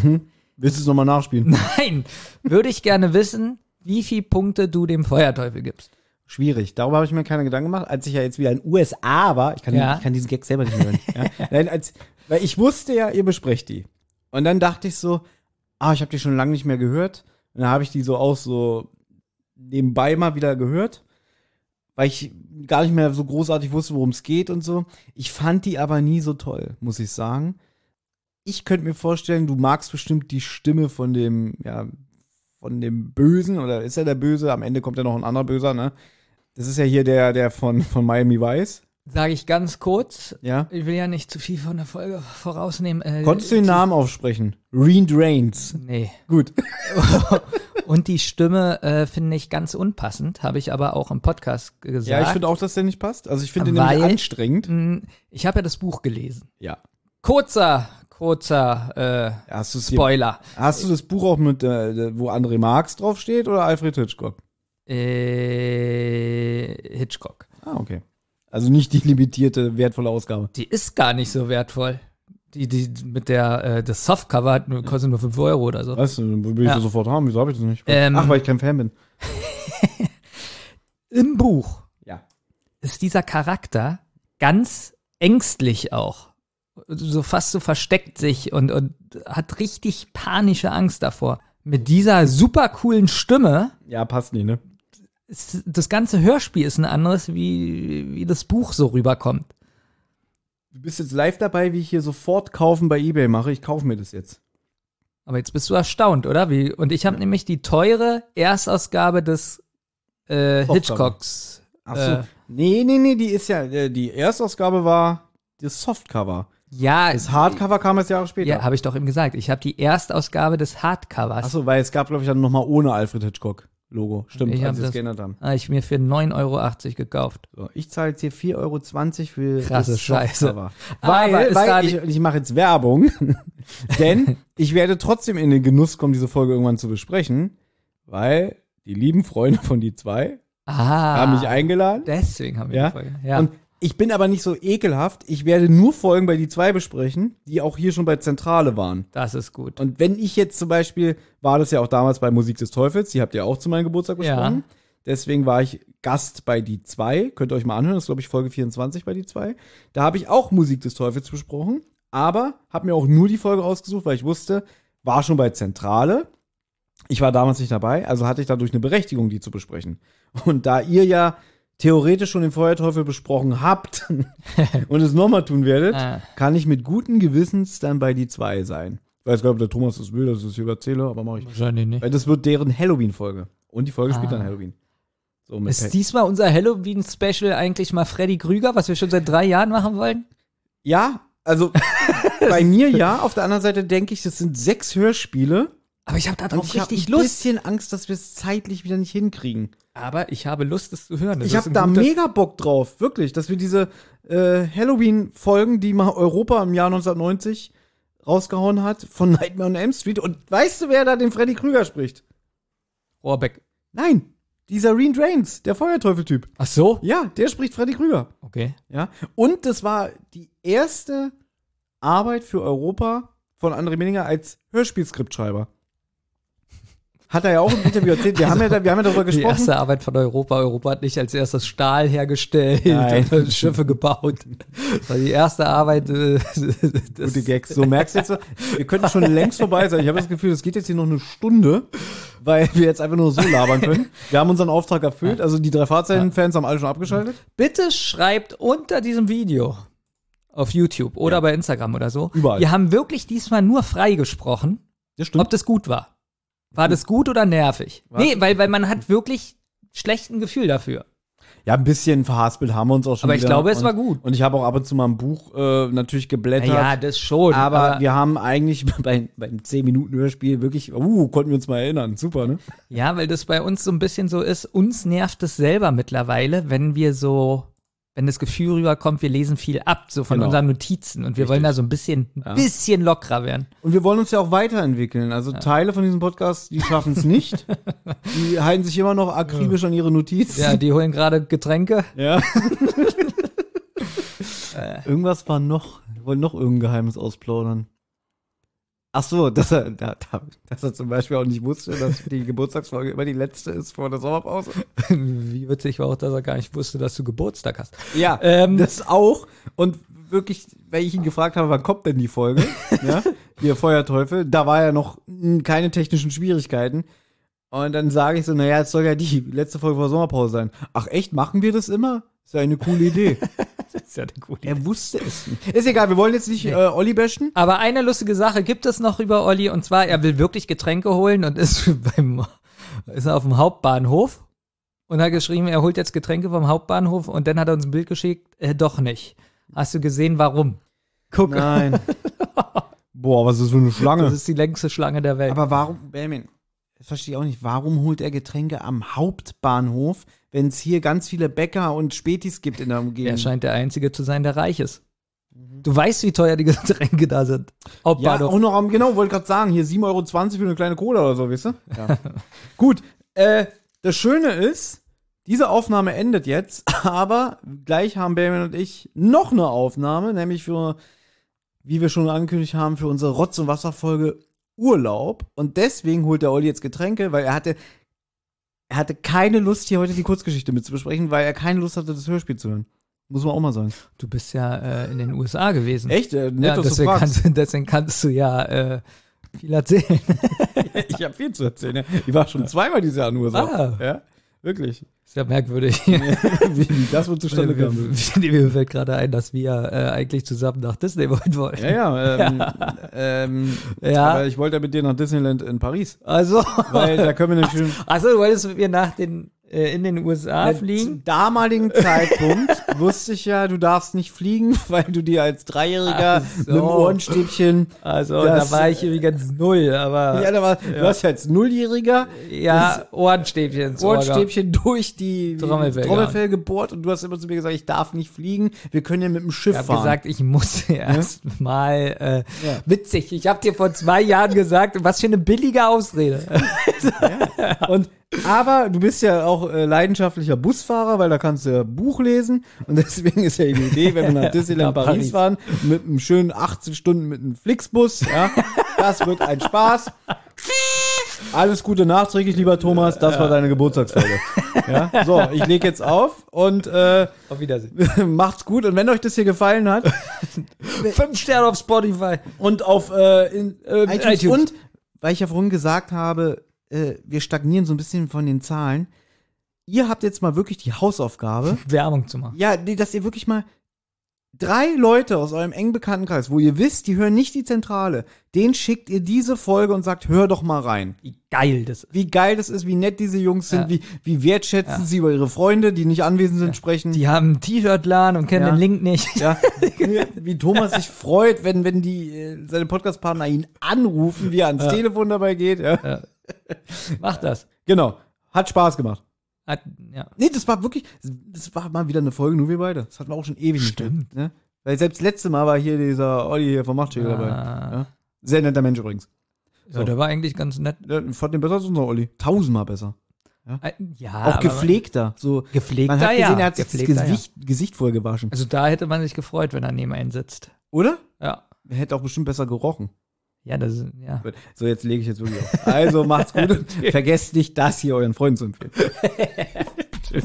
Willst du es nochmal nachspielen? Nein, würde ich gerne wissen, wie viel Punkte du dem Feuerteufel gibst. Schwierig. Darüber habe ich mir keine Gedanken gemacht, als ich ja jetzt wieder in USA war. Ich kann, Ja. ich kann diesen Gag selber nicht hören. ja. Nein, als, weil ich wusste ja, ihr besprecht die. Und dann dachte ich so, ah, ich habe die schon lange nicht mehr gehört. Und dann habe ich die so auch so nebenbei mal wieder gehört, weil ich gar nicht mehr so großartig wusste, worum es geht und so. Ich fand die aber nie so toll, muss ich sagen. Ich könnte mir vorstellen, du magst bestimmt die Stimme von dem, ja, von dem Bösen, oder ist er der Böse? Am Ende kommt ja noch ein anderer Böser, ne? Das ist ja hier der, der von, von Miami Vice. Sage ich ganz kurz. Ja. Ich will ja nicht zu viel von der Folge vorausnehmen. Äh, Konntest du den Namen aufsprechen? Reen Drains. Nee. Gut. Und die Stimme äh, finde ich ganz unpassend, habe ich aber auch im Podcast gesagt. Ja, ich finde auch, dass der nicht passt. Also ich finde den nämlich anstrengend. Mm, Ich habe ja das Buch gelesen. Ja. Kurzer, kurzer äh, Hast du Spoiler. Hast du das Buch auch mit, äh, wo André Marx draufsteht oder Alfred Hitchcock? Äh, Hitchcock. Ah, okay. Also nicht die limitierte, wertvolle Ausgabe. Die ist gar nicht so wertvoll. Die, die mit der, äh, das Softcover hat kostet nur 5 Euro oder so. Weißt du, will ich Ja. das sofort haben? Wieso habe ich das nicht? Ähm, Ach, weil ich kein Fan bin. Im Buch Ja. ist dieser Charakter ganz ängstlich auch. So fast so versteckt sich und, und hat richtig panische Angst davor. Mit dieser super coolen Stimme, Ja, passt nicht, ne? Ist, das ganze Hörspiel ist ein anderes, wie, wie das Buch so rüberkommt. Du bist jetzt live dabei, wie ich hier sofort kaufen bei Ebay mache. Ich kaufe mir das jetzt. Aber jetzt bist du erstaunt, oder? Wie, und ich habe nämlich die teure Erstausgabe des äh. Hitchcocks. Ach so. Äh, nee, nee, nee, die ist ja, äh, die Erstausgabe war das Softcover. ja, Das Hardcover kam erst Jahre später. ja, habe ich doch eben gesagt. Ich habe die Erstausgabe des Hardcovers. Ach so, weil es gab, glaube ich, dann nochmal ohne Alfred Hitchcock Logo. Stimmt, Ich als sie es geändert haben. Habe ich mir für 9,80 Euro gekauft. So, ich zahle jetzt hier 4,20 Euro für Krasse das Scheiße. Aber Weil, weil ich, ich mache jetzt Werbung, denn ich werde trotzdem in den Genuss kommen, diese Folge irgendwann zu besprechen, weil die lieben Freunde von die zwei Ah, haben mich eingeladen. deswegen haben wir Ja? die Folge. Ja. Und ich bin aber nicht so ekelhaft. Ich werde nur Folgen bei die zwei besprechen, die auch hier schon bei Zentrale waren. das ist gut. Und wenn ich jetzt zum Beispiel, war das ja auch damals bei Musik des Teufels, die habt ihr auch zu meinem Geburtstag Ja. besprochen. Deswegen war ich Gast bei die zwei. Könnt ihr euch mal anhören, das ist, glaube ich, Folge 24 bei die zwei. Da habe ich auch Musik des Teufels besprochen, aber habe mir auch nur die Folge ausgesucht, weil ich wusste, war schon bei Zentrale. Ich war damals nicht dabei, also hatte ich dadurch eine Berechtigung, die zu besprechen. Und da ihr ja theoretisch schon den Feuerteufel besprochen habt und es nochmal tun werdet, Ah. kann ich mit guten Gewissens dann bei die zwei sein. Ich weiß gar nicht, ob der Thomas das will, dass ich das hier erzähle, aber mache ich. Wahrscheinlich nicht. Weil das wird deren Halloween-Folge. Und die Folge spielt Ah. dann Halloween. So Ist Pack. diesmal unser Halloween-Special eigentlich mal Freddy Krüger, was wir schon seit drei Jahren machen wollen? Ja, also bei mir ja. Auf der anderen Seite denke ich, das sind sechs Hörspiele. Aber ich habe da Und drauf ich habe richtig ein Lust. bisschen Angst, dass wir es zeitlich wieder nicht hinkriegen. Aber ich habe Lust, es zu hören. Das ich habe da mega Bock drauf, wirklich, dass wir diese äh, Halloween-Folgen, die mal Europa im Jahr 1990 rausgehauen hat, von Nightmare on Elm Street. Und weißt du, wer da den Freddy Krüger spricht? Rohrbeck. Nein, dieser Reen Drains, der Feuerteufel-Typ. Ach so? Ja, der spricht Freddy Krüger. Okay. Ja. Und das war die erste Arbeit für Europa von André Menninger als Hörspielskriptschreiber. Hat er ja auch im Interview erzählt. Wir haben ja, wir haben ja darüber Die gesprochen. erste Arbeit von Europa. Europa hat nicht als erstes Stahl hergestellt Nein. und Schiffe gebaut. Das war die erste Arbeit. Äh, Gute Gags. So merkst du jetzt, wir könnten schon längst vorbei sein. Ich habe das Gefühl, es geht jetzt hier noch eine Stunde, weil wir jetzt einfach nur so labern können. Wir haben unseren Auftrag erfüllt. Also die drei Fahrzeichen-Fans haben alle schon abgeschaltet. Bitte schreibt unter diesem Video auf YouTube oder bei Instagram oder so. Überall. Wir haben wirklich diesmal nur frei gesprochen, Das stimmt. ob das gut war. War das gut oder nervig? Nee, weil, weil man hat wirklich schlechten Gefühl dafür. Ja, ein bisschen verhaspelt haben wir uns auch schon Aber ich wieder. glaube, es und, war gut. Und ich habe auch ab und zu mal ein Buch äh, natürlich geblättert. das schon. aber, wir haben eigentlich bei, beim 10-Minuten-Hörspiel wirklich, uh, konnten wir uns mal erinnern. Super, ne? Ja, weil das bei uns so ein bisschen so ist, uns nervt es selber mittlerweile, wenn wir so wenn das Gefühl rüberkommt, wir lesen viel ab, so von Genau. unseren Notizen. Und wir wollen da so ein bisschen, ein bisschen lockerer werden. Und wir wollen uns ja auch weiterentwickeln. Also Teile von diesem Podcast, die schaffen es nicht. die halten sich immer noch akribisch an ihre Notizen. Ja, die holen gerade Getränke. Ja. Irgendwas war noch, wir wollen noch irgendein Geheimnis ausplaudern. Ach so, dass er, da, da, dass er zum Beispiel auch nicht wusste, dass die Geburtstagsfolge immer die letzte ist vor der Sommerpause. Wie witzig war auch, dass er gar nicht wusste, dass du Geburtstag hast. Ja, Ähm, das auch. Und wirklich, weil ich ihn gefragt habe, wann kommt denn die Folge? ja, hier Feuerteufel, da war ja noch keine technischen Schwierigkeiten. Und dann sage ich so, naja, es soll ja die letzte Folge vor Sommerpause sein. Ach echt, machen wir das immer? Ist ja eine coole Idee. Das ist ja eine gute er wusste es nicht. Ist egal, wir wollen jetzt nicht äh, Olli bashen. Aber eine lustige Sache gibt es noch über Olli und zwar, er will wirklich Getränke holen und ist beim ist auf dem Hauptbahnhof und hat geschrieben, er holt jetzt Getränke vom Hauptbahnhof und dann hat er uns ein Bild geschickt, äh, doch nicht. Hast du gesehen, warum? Guck, Nein. Boah, was ist für eine Schlange? das ist die längste Schlange der Welt. Aber warum, Benjamin, das verstehe ich auch nicht, warum holt er Getränke am Hauptbahnhof, wenn es hier ganz viele Bäcker und Spätis gibt in der Umgebung? er scheint der Einzige zu sein, der reich ist. Du weißt, wie teuer die Getränke da sind. Ja, Hauptbahnhof. auch noch am, genau, wollte gerade sagen, hier 7,20 Euro für eine kleine Cola oder so, weißt du? Ja. Gut, äh, das Schöne ist, diese Aufnahme endet jetzt, aber gleich haben Benjamin und ich noch eine Aufnahme, nämlich für, wie wir schon angekündigt haben, für unsere Rotz- und Wasserfolge Urlaub. Und deswegen holt der Olli jetzt Getränke, weil er hatte, er hatte keine Lust, hier heute die Kurzgeschichte mitzubesprechen, weil er keine Lust hatte, das Hörspiel zu hören. Muss man auch mal sagen. Du bist ja äh, in den USA gewesen. Echt? Äh, nett, Ja, deswegen kannst, du- deswegen kannst du ja äh, viel erzählen. Ich habe viel zu erzählen. Ja. Ich war schon zweimal dieses Jahr nur so. Ah. Ja, wirklich. Ist ja merkwürdig. wie, wie das wohl zustande kam. mir, fällt gerade ein, dass wir äh, eigentlich zusammen nach Disney wollen wollten. Ja, ja. Ähm, ähm, Ja. Aber ich wollte ja mit dir nach Disneyland in Paris. Also, Weil da können wir nämlich also du wolltest mit mir nach den äh, in den USA fliegen? Zum damaligen Zeitpunkt wusste ich ja, du darfst nicht fliegen, weil du dir als Dreijähriger so. mit dem Ohrenstäbchen. Also Das- da war ich übrigens null, aber Ja, da war, du hast ja als Nulljähriger ja, Ohrenstäbchen. Ohrenstäbchen durch die Trommelfell Trommelfell gebohrt und du hast immer zu mir gesagt, ich darf nicht fliegen, wir können ja mit dem Schiff Ich habe fahren. gesagt, ich muss erst mal äh, Ja. witzig. Ich habe dir vor zwei Jahren gesagt, was für eine billige Ausrede. Und aber du bist ja auch äh, leidenschaftlicher Busfahrer, weil da kannst du ja Buch lesen und deswegen ist ja die Idee, wenn wir nach Disneyland Paris, Paris. fahren mit einem schönen 18 Stunden mit einem Flixbus, ja, das wird ein Spaß. Alles Gute nachträglich, lieber Thomas, das war deine Geburtstagsfolge. Ja, so, ich lege jetzt auf und äh, Auf Wiedersehen. macht's gut und wenn euch das hier gefallen hat Fünf Sterne auf Spotify. und auf äh, in, äh, iTunes, iTunes. und weil ich ja vorhin gesagt habe, äh, wir stagnieren so ein bisschen von den Zahlen. Ihr habt jetzt mal wirklich die Hausaufgabe, Werbung zu machen. ja, nee, dass ihr wirklich mal drei Leute aus eurem eng bekannten Kreis, wo ihr wisst, die hören nicht die Zentrale, denen schickt ihr diese Folge und sagt, hör doch mal rein. Wie geil das ist. Wie geil das ist, wie nett diese Jungs sind, Ja. wie, wie wertschätzen sie über ihre Freunde, die nicht anwesend sind, sprechen. Die haben ein T-Shirt-Laden und kennen Ja. den Link nicht. Ja, wie Thomas sich freut, wenn, wenn die, äh, seine Podcastpartner ihn anrufen, wie er ans Telefon dabei geht. Ja. Mach das. Genau. Hat Spaß gemacht. Hat, ja. Nee, das war wirklich, das war mal wieder eine Folge, nur wir beide. Das hatten wir auch schon ewig Stimmt. nicht. Ne? Weil selbst letzte Mal war hier dieser Olli hier vom Machtschäger dabei. Ah. Ja. Sehr netter Mensch übrigens. ja, der war eigentlich ganz nett. Ja, Ich fand den besser als unser Olli. Tausendmal besser. Äh, Ja, auch gepflegter. So, Gepflegter, man hat gesehen, ja. er hat sich das Gesicht, Gesicht vorher gewaschen. Also da hätte man sich gefreut, wenn er neben einen sitzt. Oder? Ja. Er hätte auch bestimmt besser gerochen. Ja, das ist, ja. Gut. So, jetzt lege ich jetzt wirklich auf. Also macht's gut und vergesst nicht, das hier euren Freunden zu empfehlen. Tschüss.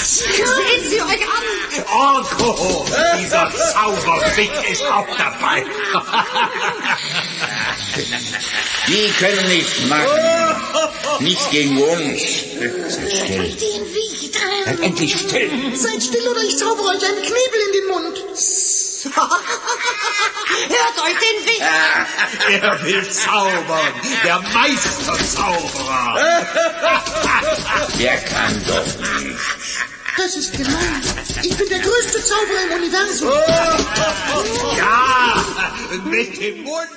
Sehen Sie euch an! Orko, dieser Zauberfick ist auch dabei. Die können nichts machen. Nicht gegen uns. Seid still. Seid endlich still. Seid still oder ich zaubere euch einen Knebel in den Mund. Hört euch den Wicht! Er will zaubern, der Meisterzauberer. Der kann doch nicht. Das ist gemein. Ich bin der größte Zauberer im Universum. Ja, mit dem Mund